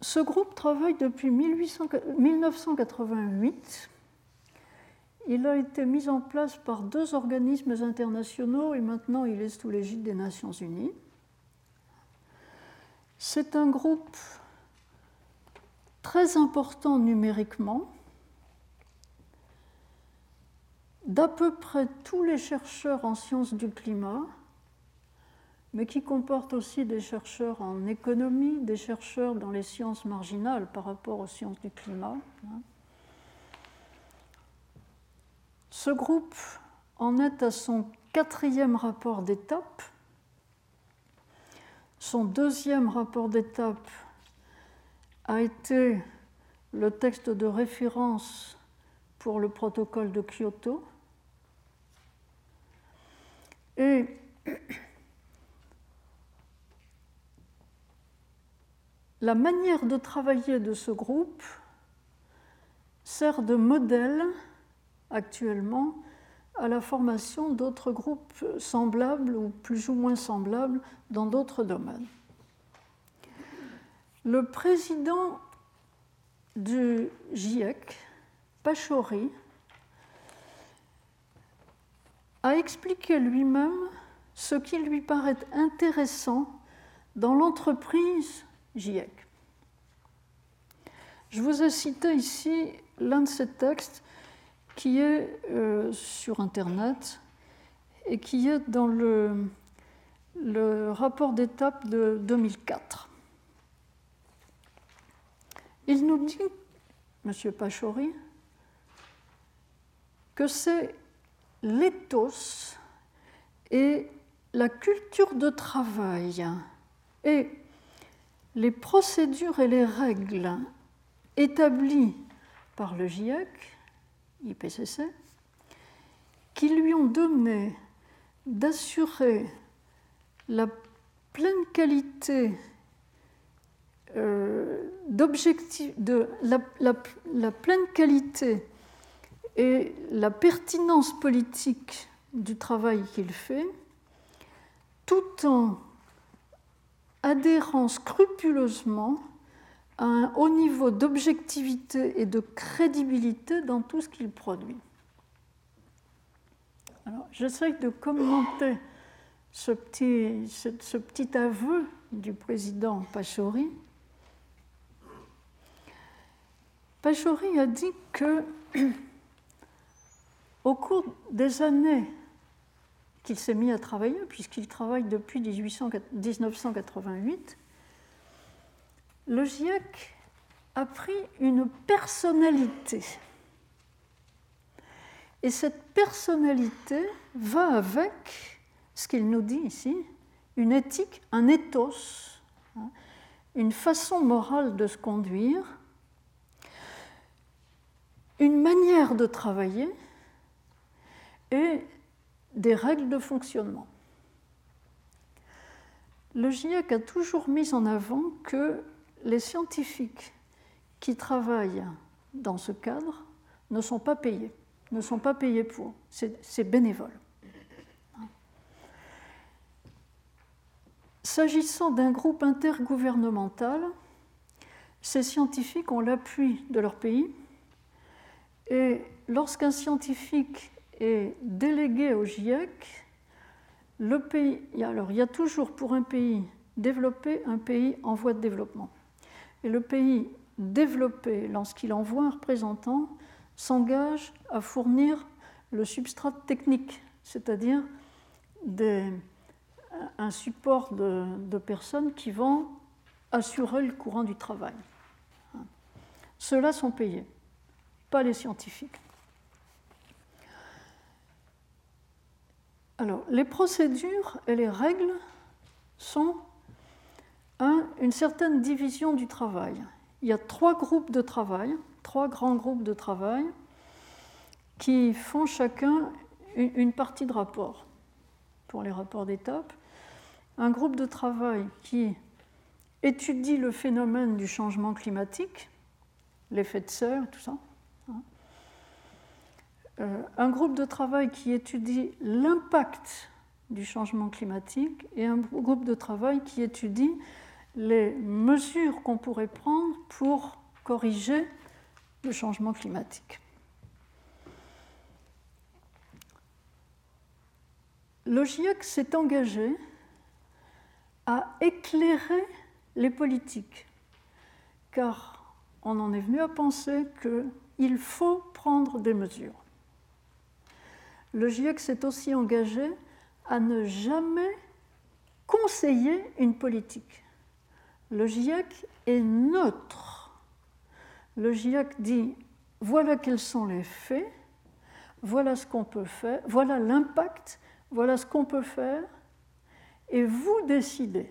Ce groupe travaille depuis 1988. Il a été mis en place par deux organismes internationaux et maintenant il est sous l'égide des Nations Unies. C'est un groupe très important numériquement d'à peu près tous les chercheurs en sciences du climat, mais qui comporte aussi des chercheurs en économie, des chercheurs dans les sciences marginales par rapport aux sciences du climat. Ce groupe en est à son quatrième rapport d'étape. Son deuxième rapport d'étape a été le texte de référence pour le protocole de Kyoto. La manière de travailler de ce groupe sert de modèle actuellement à la formation d'autres groupes semblables ou plus ou moins semblables dans d'autres domaines. Le président du GIEC, Pachori, a expliqué lui-même ce qui lui paraît intéressant dans l'entreprise GIEC. Je vous ai cité ici l'un de ces textes qui est euh, sur Internet et qui est dans le, le rapport d'étape de 2004. Il nous dit, M. Pachori, que c'est l'éthos et la culture de travail et les procédures et les règles établies par le GIEC, IPCC, qui lui ont donné d'assurer la pleine qualité euh, de la, la, pleine qualité et la pertinence politique du travail qu'il fait, tout en adhérant scrupuleusement à un haut niveau d'objectivité et de crédibilité dans tout ce qu'il produit. Alors, j'essaie de commenter ce petit, ce, petit aveu du président Pachori. Pachori a dit que, au cours des années qu'il s'est mis à travailler, puisqu'il travaille depuis 1988, le GIEC a pris une personnalité. Et cette personnalité va avec ce qu'il nous dit ici, une éthique, un ethos, hein, une façon morale de se conduire, une manière de travailler et des règles de fonctionnement. Le GIEC a toujours mis en avant que les scientifiques qui travaillent dans ce cadre ne sont pas payés, ne sont pas payés pour, c'est bénévole. S'agissant d'un groupe intergouvernemental, ces scientifiques ont l'appui de leur pays et lorsqu'un scientifique est délégué au GIEC, le pays, alors il y a toujours pour un pays développé un pays en voie de développement. Et le pays développé, lorsqu'il envoie un représentant, s'engage à fournir le substrat technique, c'est-à-dire un support de, de, personnes qui vont assurer le courant du travail. Ceux-là sont payés, pas les scientifiques. Alors, les procédures et les règles sont une certaine division du travail. Il y a trois groupes de travail, trois grands groupes de travail, qui font chacun une partie de rapport pour les rapports d'étape. Un groupe de travail qui étudie le phénomène du changement climatique, l'effet de serre, tout ça. Euh, un groupe de travail qui étudie l'impact du changement climatique et un groupe de travail qui étudie les mesures qu'on pourrait prendre pour corriger le changement climatique. Le GIEC s'est engagé à éclairer les politiques, car on en est venu à penser qu'il faut prendre des mesures. Le GIEC s'est aussi engagé à ne jamais conseiller une politique. Le GIEC est neutre. Le GIEC dit voilà quels sont les faits, voilà ce qu'on peut faire, voilà l'impact, voilà ce qu'on peut faire, et vous décidez.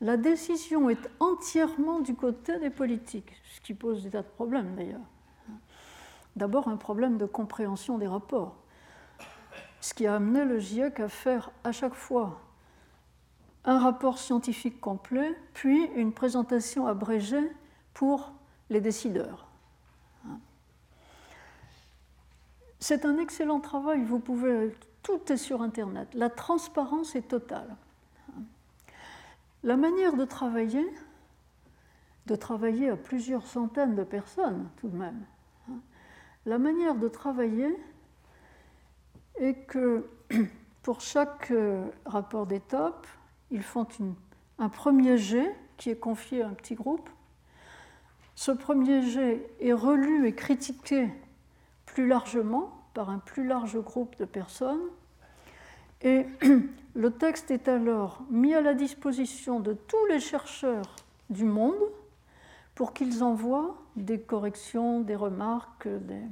La décision est entièrement du côté des politiques, ce qui pose des tas de problèmes d'ailleurs. D'abord un problème de compréhension des rapports, ce qui a amené le GIEC à faire à chaque fois un rapport scientifique complet, puis une présentation abrégée pour les décideurs. C'est un excellent travail, vous pouvez, tout est sur Internet. La transparence est totale. La manière de travailler, de travailler à plusieurs centaines de personnes tout de même, la manière de travailler et que pour chaque euh, rapport d'étape, ils font un premier jet qui est confié à un petit groupe. Ce premier jet est relu et critiqué plus largement par un plus large groupe de personnes. Et le texte est alors mis à la disposition de tous les chercheurs du monde pour qu'ils envoient des corrections, des remarques. Des...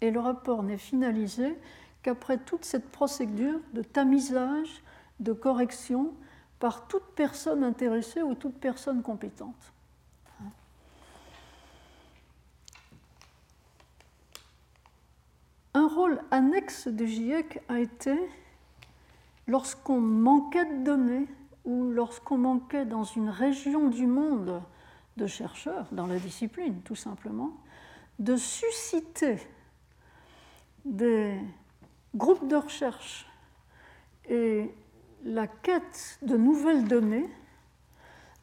Et le rapport n'est finalisé qu'après toute cette procédure de tamisage, de correction par toute personne intéressée ou toute personne compétente. Un rôle annexe du GIEC a été, lorsqu'on manquait de données ou lorsqu'on manquait dans une région du monde de chercheurs, dans la discipline tout simplement, de susciter des groupes de recherche et la quête de nouvelles données,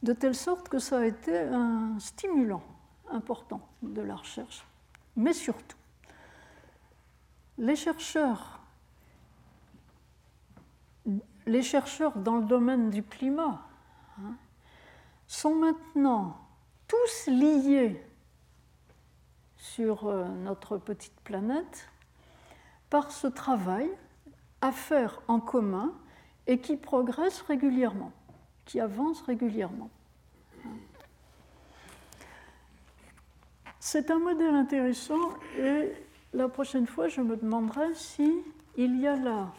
de telle sorte que ça a été un stimulant important de la recherche. Mais surtout, les chercheurs, les chercheurs dans le domaine du climat hein, sont maintenant tous liés sur euh, notre petite planète par ce travail à faire en commun et qui progresse régulièrement, qui avance régulièrement. C'est un modèle intéressant et la prochaine fois, je me demanderai si il y a là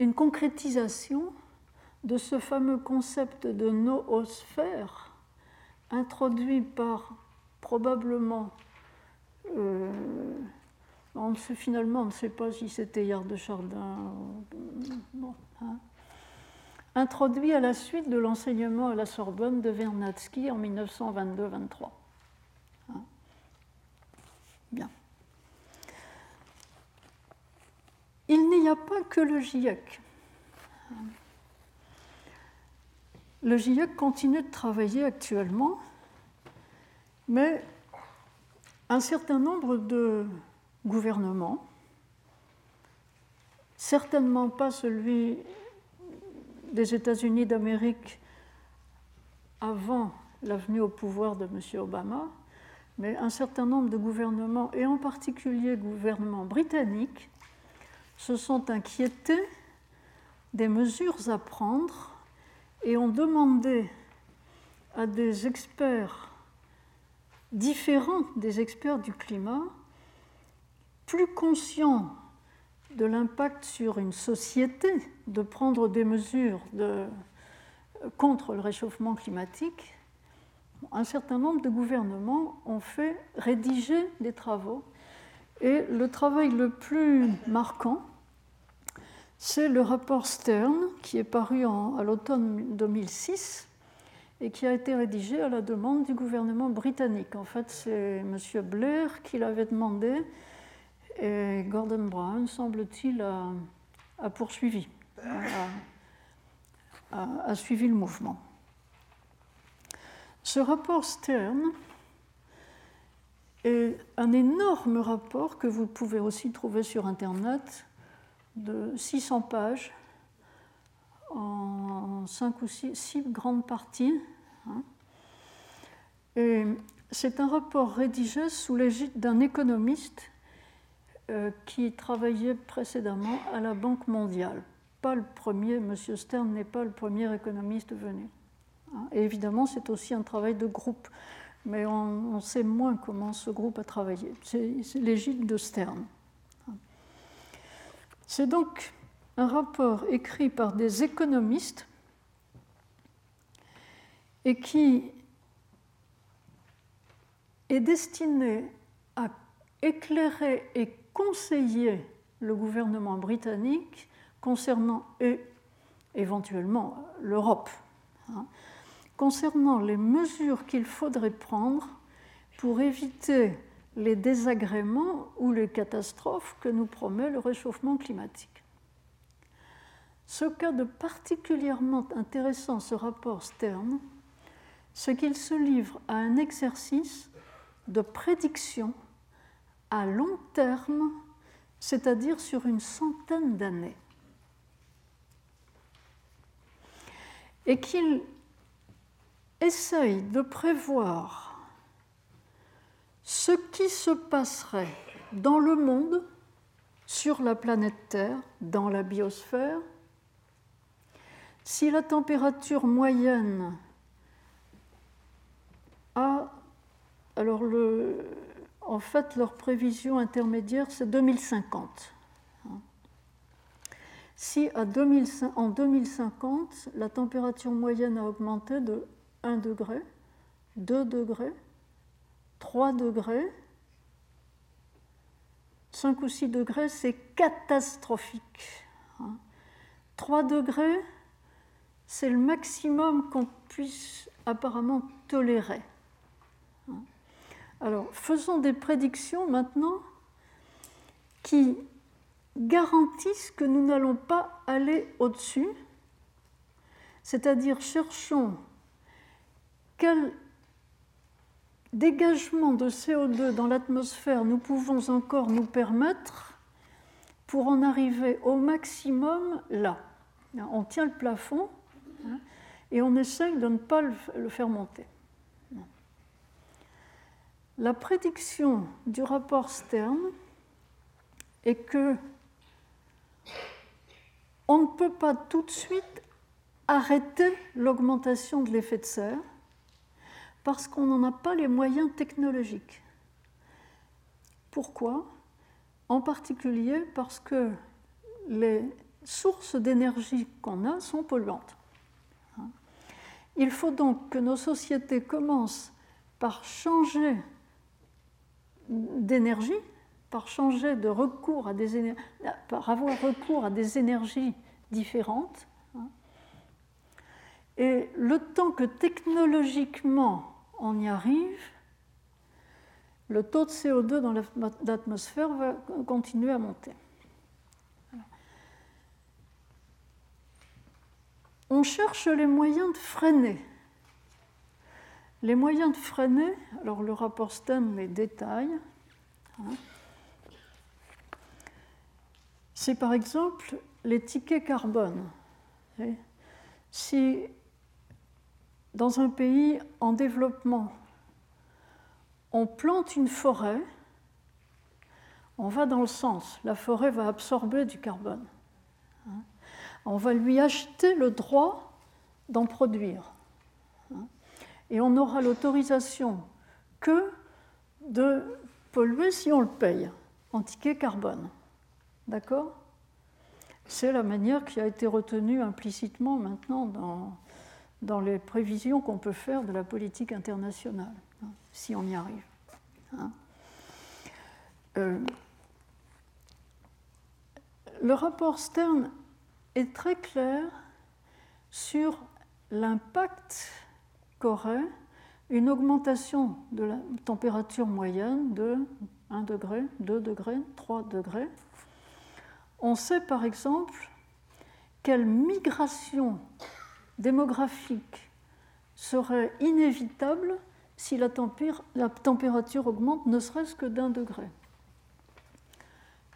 une concrétisation de ce fameux concept de noosphère introduit par probablement euh, on sait, finalement, on ne sait pas si c'était Yard de Chardin. Hein. Introduit à la suite de l'enseignement à la Sorbonne de Vernadsky en 1922-23. Hein. Bien. Il n'y a pas que le GIEC. Le GIEC continue de travailler actuellement, mais un certain nombre de gouvernement, certainement pas celui des États-Unis d'Amérique avant la venue au pouvoir de M. Obama, mais un certain nombre de gouvernements, et en particulier gouvernements britanniques, se sont inquiétés des mesures à prendre et ont demandé à des experts différents des experts du climat plus conscient de l'impact sur une société de prendre des mesures contre le réchauffement climatique, un certain nombre de gouvernements ont fait rédiger des travaux. Et le travail le plus marquant, c'est le rapport Stern, qui est paru à l'automne 2006 et qui a été rédigé à la demande du gouvernement britannique. En fait, c'est M. Blair qui l'avait demandé et Gordon Brown, semble-t-il, a, poursuivi, a, suivi le mouvement. Ce rapport Stern est un énorme rapport que vous pouvez aussi trouver sur Internet de 600 pages en 5 ou 6, grandes parties. Hein. Et c'est un rapport rédigé sous l'égide d'un économiste euh, qui travaillait précédemment à la Banque mondiale. Pas le premier, M. Stern n'est pas le premier économiste venu. Hein. Et évidemment, c'est aussi un travail de groupe, mais on, sait moins comment ce groupe a travaillé. C'est l'égide de Stern. C'est donc un rapport écrit par des économistes et qui est destiné à éclairer et conseiller le gouvernement britannique concernant, et éventuellement l'Europe, hein, concernant les mesures qu'il faudrait prendre pour éviter les désagréments ou les catastrophes que nous promet le réchauffement climatique. Ce cas de particulièrement intéressant, ce rapport Stern, c'est qu'il se livre à un exercice de prédiction à long terme, c'est-à-dire sur une centaine d'années. Et qu'il essaye de prévoir ce qui se passerait dans le monde, sur la planète Terre, dans la biosphère, si la température moyenne a... Alors, le, en fait, leur prévision intermédiaire, c'est 2050. Si en 2050, la température moyenne a augmenté de 1 degré, 2 degrés, 3 degrés, 5 ou 6 degrés, c'est catastrophique. 3 degrés, c'est le maximum qu'on puisse apparemment tolérer. Alors, faisons des prédictions maintenant qui garantissent que nous n'allons pas aller au-dessus, c'est-à-dire cherchons quel dégagement de CO2 dans l'atmosphère nous pouvons encore nous permettre pour en arriver au maximum là? On tient le plafond hein, et on essaye de ne pas le faire monter. La prédiction du rapport Stern est que on ne peut pas tout de suite arrêter l'augmentation de l'effet de serre parce qu'on n'en a pas les moyens technologiques. Pourquoi? En particulier parce que les sources d'énergie qu'on a sont polluantes. Il faut donc que nos sociétés commencent par changer d'énergie, par changer de recours à des par avoir recours à des énergies différentes. Et le temps que technologiquement on y arrive, le taux de CO2 dans l'atmosphère va continuer à monter. On cherche les moyens de freiner les moyens de freiner, alors le rapport Stern les détaille. Hein. c'est par exemple les tickets carbone. Si dans un pays en développement, on plante une forêt, on va dans le sens, la forêt va absorber du carbone. On va lui acheter le droit d'en produire et on n'aura l'autorisation que de polluer si on le paye en ticket carbone. D'accord? C'est la manière qui a été retenue implicitement maintenant dans, dans les prévisions qu'on peut faire de la politique internationale, hein, si on y arrive. Hein. Euh, le rapport Stern est très clair sur l'impact qu'aurait une augmentation de la température moyenne de 1 degré, 2 degrés, 3 degrés. On sait par exemple quelle migration démographique serait inévitable si la, température augmente ne serait-ce que d'un degré.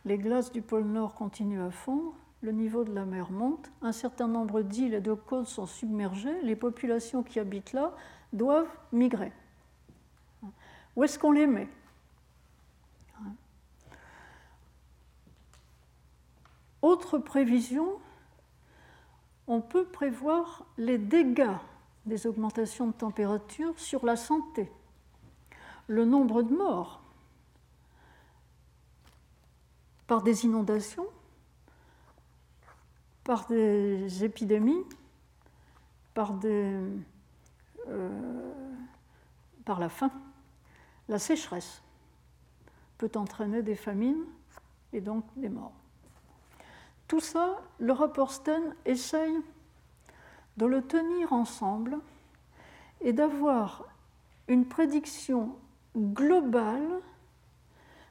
Les glaces du pôle Nord continuent à fondre, le niveau de la mer monte, un certain nombre d'îles et de côtes sont submergées, les populations qui habitent là doivent migrer. Où est-ce qu'on les met? Autre prévision, on peut prévoir les dégâts des augmentations de température sur la santé, le nombre de morts par des inondations, par des épidémies, par, euh, la faim. La sécheresse peut entraîner des famines et donc des morts. Tout ça, le rapport Sten essaye de le tenir ensemble et d'avoir une prédiction globale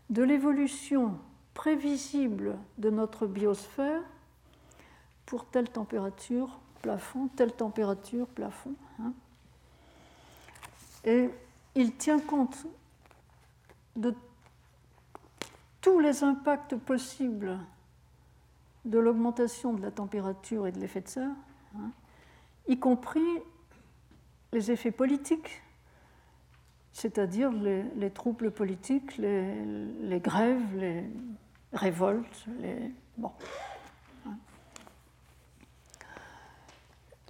de l'évolution prévisible de notre biosphère pour telle température, plafond, telle température, plafond. Hein. Et il tient compte de tous les impacts possibles de l'augmentation de la température et de l'effet de serre, hein, y compris les effets politiques, c'est-à-dire les, troubles politiques, les, grèves, les révoltes, les... Hein.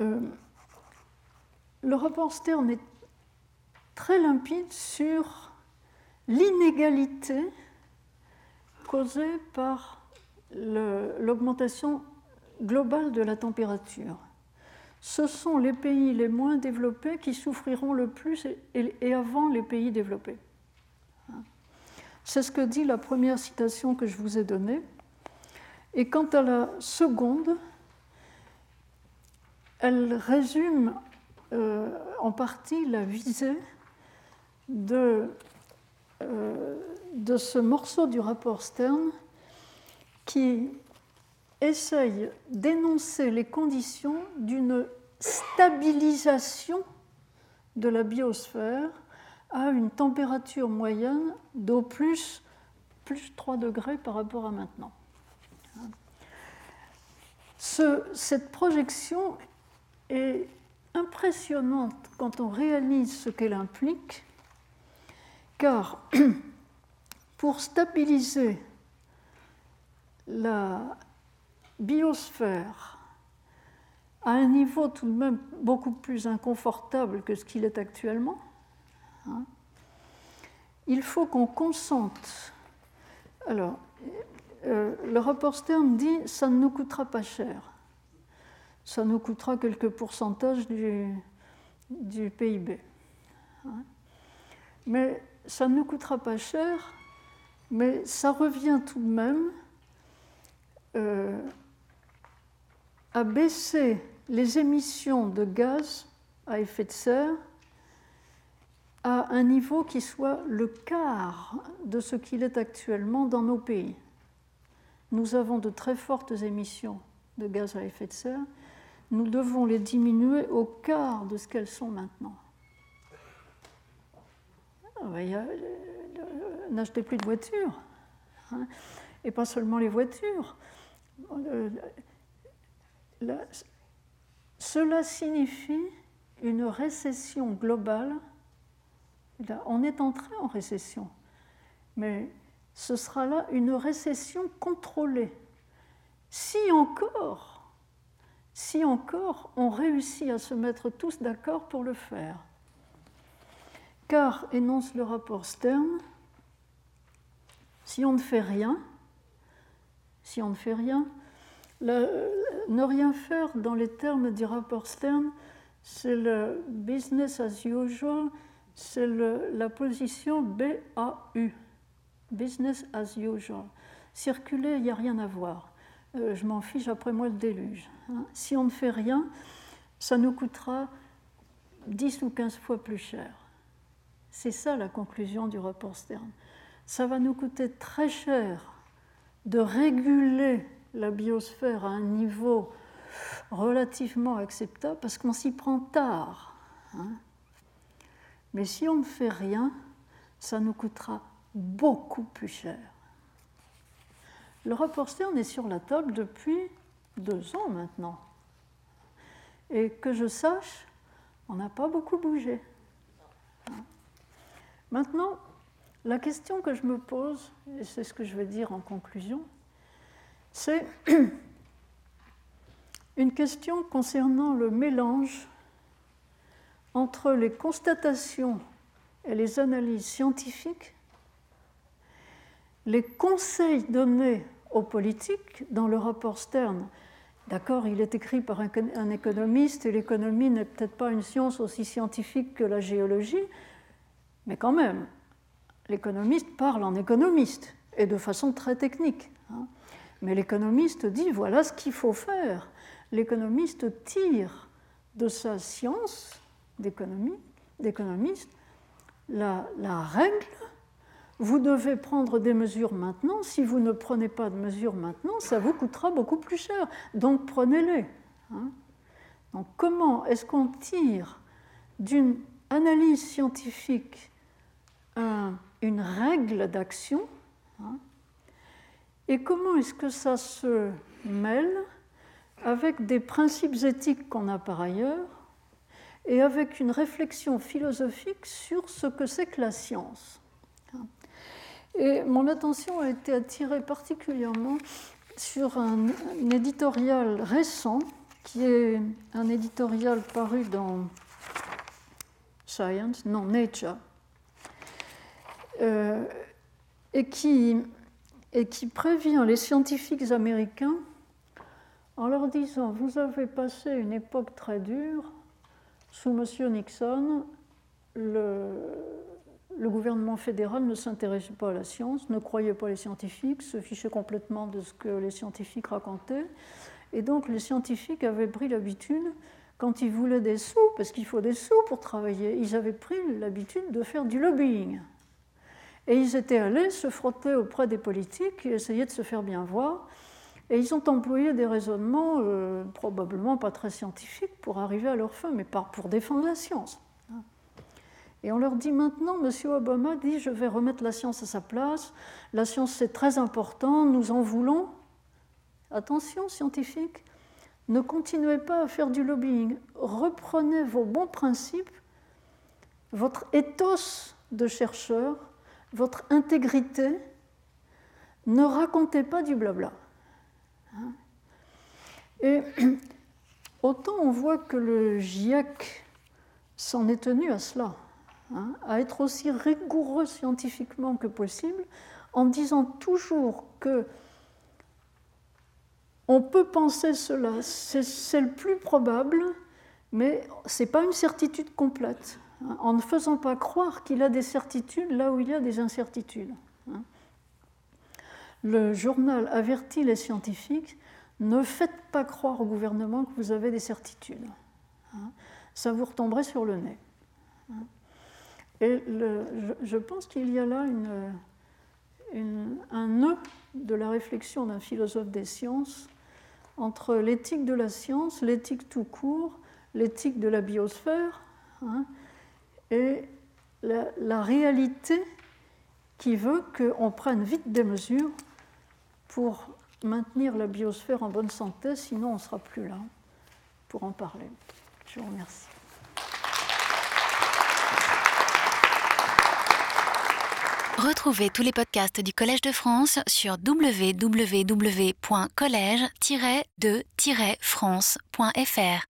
Euh, le rapport Stern est très limpide sur l'inégalité causée par l'augmentation globale de la température. Ce sont les pays les moins développés qui souffriront le plus et avant les pays développés. C'est ce que dit la première citation que je vous ai donnée. Et quant à la seconde, elle résume euh, en partie la visée de, euh, de ce morceau du rapport Stern qui essaye d'énoncer les conditions d'une stabilisation de la biosphère à une température moyenne d'au plus, plus 3 degrés par rapport à maintenant. Ce, cette projection est impressionnante quand on réalise ce qu'elle implique, car pour stabiliser la biosphère à un niveau tout de même beaucoup plus inconfortable que ce qu'il est actuellement, hein, il faut qu'on consente. Alors, euh, le rapport Stern dit ça ne nous coûtera pas cher. Ça nous coûtera quelques pourcentages du, PIB. Hein. Mais ça ne nous coûtera pas cher, mais ça revient tout de même euh, à baisser les émissions de gaz à effet de serre à un niveau qui soit le quart de ce qu'il est actuellement dans nos pays. Nous avons de très fortes émissions de gaz à effet de serre. Nous devons les diminuer au quart de ce qu'elles sont maintenant. Ah, euh, n'achetez plus de voitures. Hein. et pas seulement les voitures. Euh, cela signifie une récession globale. On est entré en récession, mais ce sera là une récession contrôlée. Si encore, si encore on réussit à se mettre tous d'accord pour le faire. Car, énonce le rapport Stern, si on ne fait rien, si on ne fait rien, ne rien faire dans les termes du rapport Stern, c'est le business as usual, c'est la position BAU, business as usual. Circuler, il n'y a rien à voir. Euh, je m'en fiche, après moi le déluge. Hein. Si on ne fait rien, ça nous coûtera 10 ou 15 fois plus cher. C'est ça la conclusion du rapport Stern. Ça va nous coûter très cher de réguler la biosphère à un niveau relativement acceptable parce qu'on s'y prend tard. Hein. Mais si on ne fait rien, ça nous coûtera beaucoup plus cher. Le rapport Stern est sur la table depuis deux ans maintenant. Et que je sache, on n'a pas beaucoup bougé. Hein. Maintenant, la question que je me pose, et c'est ce que je vais dire en conclusion, c'est une question concernant le mélange entre les constatations et les analyses scientifiques, les conseils donnés aux politiques dans le rapport Stern. D'accord, il est écrit par un économiste et l'économie n'est peut-être pas une science aussi scientifique que la géologie, mais quand même, l'économiste parle en économiste et de façon très technique. Hein. Mais l'économiste dit voilà ce qu'il faut faire. L'économiste tire de sa science d'économie, d'économiste, la, règle vous devez prendre des mesures maintenant. Si vous ne prenez pas de mesures maintenant, ça vous coûtera beaucoup plus cher. Donc prenez-les. Hein. Donc comment est-ce qu'on tire d'une analyse scientifique un, une règle d'action hein, Et comment est-ce que ça se mêle avec des principes éthiques qu'on a par ailleurs et avec une réflexion philosophique sur ce que c'est que la science. Et mon attention a été attirée particulièrement sur un, éditorial récent, qui est un éditorial paru dans Science, non, Nature, euh, et, qui, prévient les scientifiques américains en leur disant, vous avez passé une époque très dure, sous M. Nixon, le gouvernement fédéral ne s'intéressait pas à la science, ne croyait pas les scientifiques, se fichait complètement de ce que les scientifiques racontaient. Et donc les scientifiques avaient pris l'habitude, quand ils voulaient des sous, parce qu'il faut des sous pour travailler, ils avaient pris l'habitude de faire du lobbying. Et ils étaient allés se frotter auprès des politiques et essayer de se faire bien voir. Et ils ont employé des raisonnements euh, probablement pas très scientifiques pour arriver à leur fin, mais pour défendre la science. Et on leur dit maintenant, M. Obama dit, je vais remettre la science à sa place, la science c'est très important, nous en voulons. Attention scientifiques, ne continuez pas à faire du lobbying, reprenez vos bons principes, votre ethos de chercheur, votre intégrité, ne racontez pas du blabla. Et autant on voit que le GIEC s'en est tenu à cela, hein, à être aussi rigoureux scientifiquement que possible, en disant toujours que on peut penser cela, c'est le plus probable, mais ce n'est pas une certitude complète, hein, en ne faisant pas croire qu'il a des certitudes là où il y a des incertitudes. Hein le journal avertit les scientifiques ne faites pas croire au gouvernement que vous avez des certitudes. Hein. Ça vous retomberait sur le nez. Hein. Et je, pense qu'il y a là un nœud de la réflexion d'un philosophe des sciences entre l'éthique de la science, l'éthique tout court, l'éthique de la biosphère et la, réalité qui veut qu'on prenne vite des mesures pour maintenir la biosphère en bonne santé, sinon on ne sera plus là pour en parler. Je vous remercie. Retrouvez tous les podcasts du Collège de France sur www.collège-de-france.fr.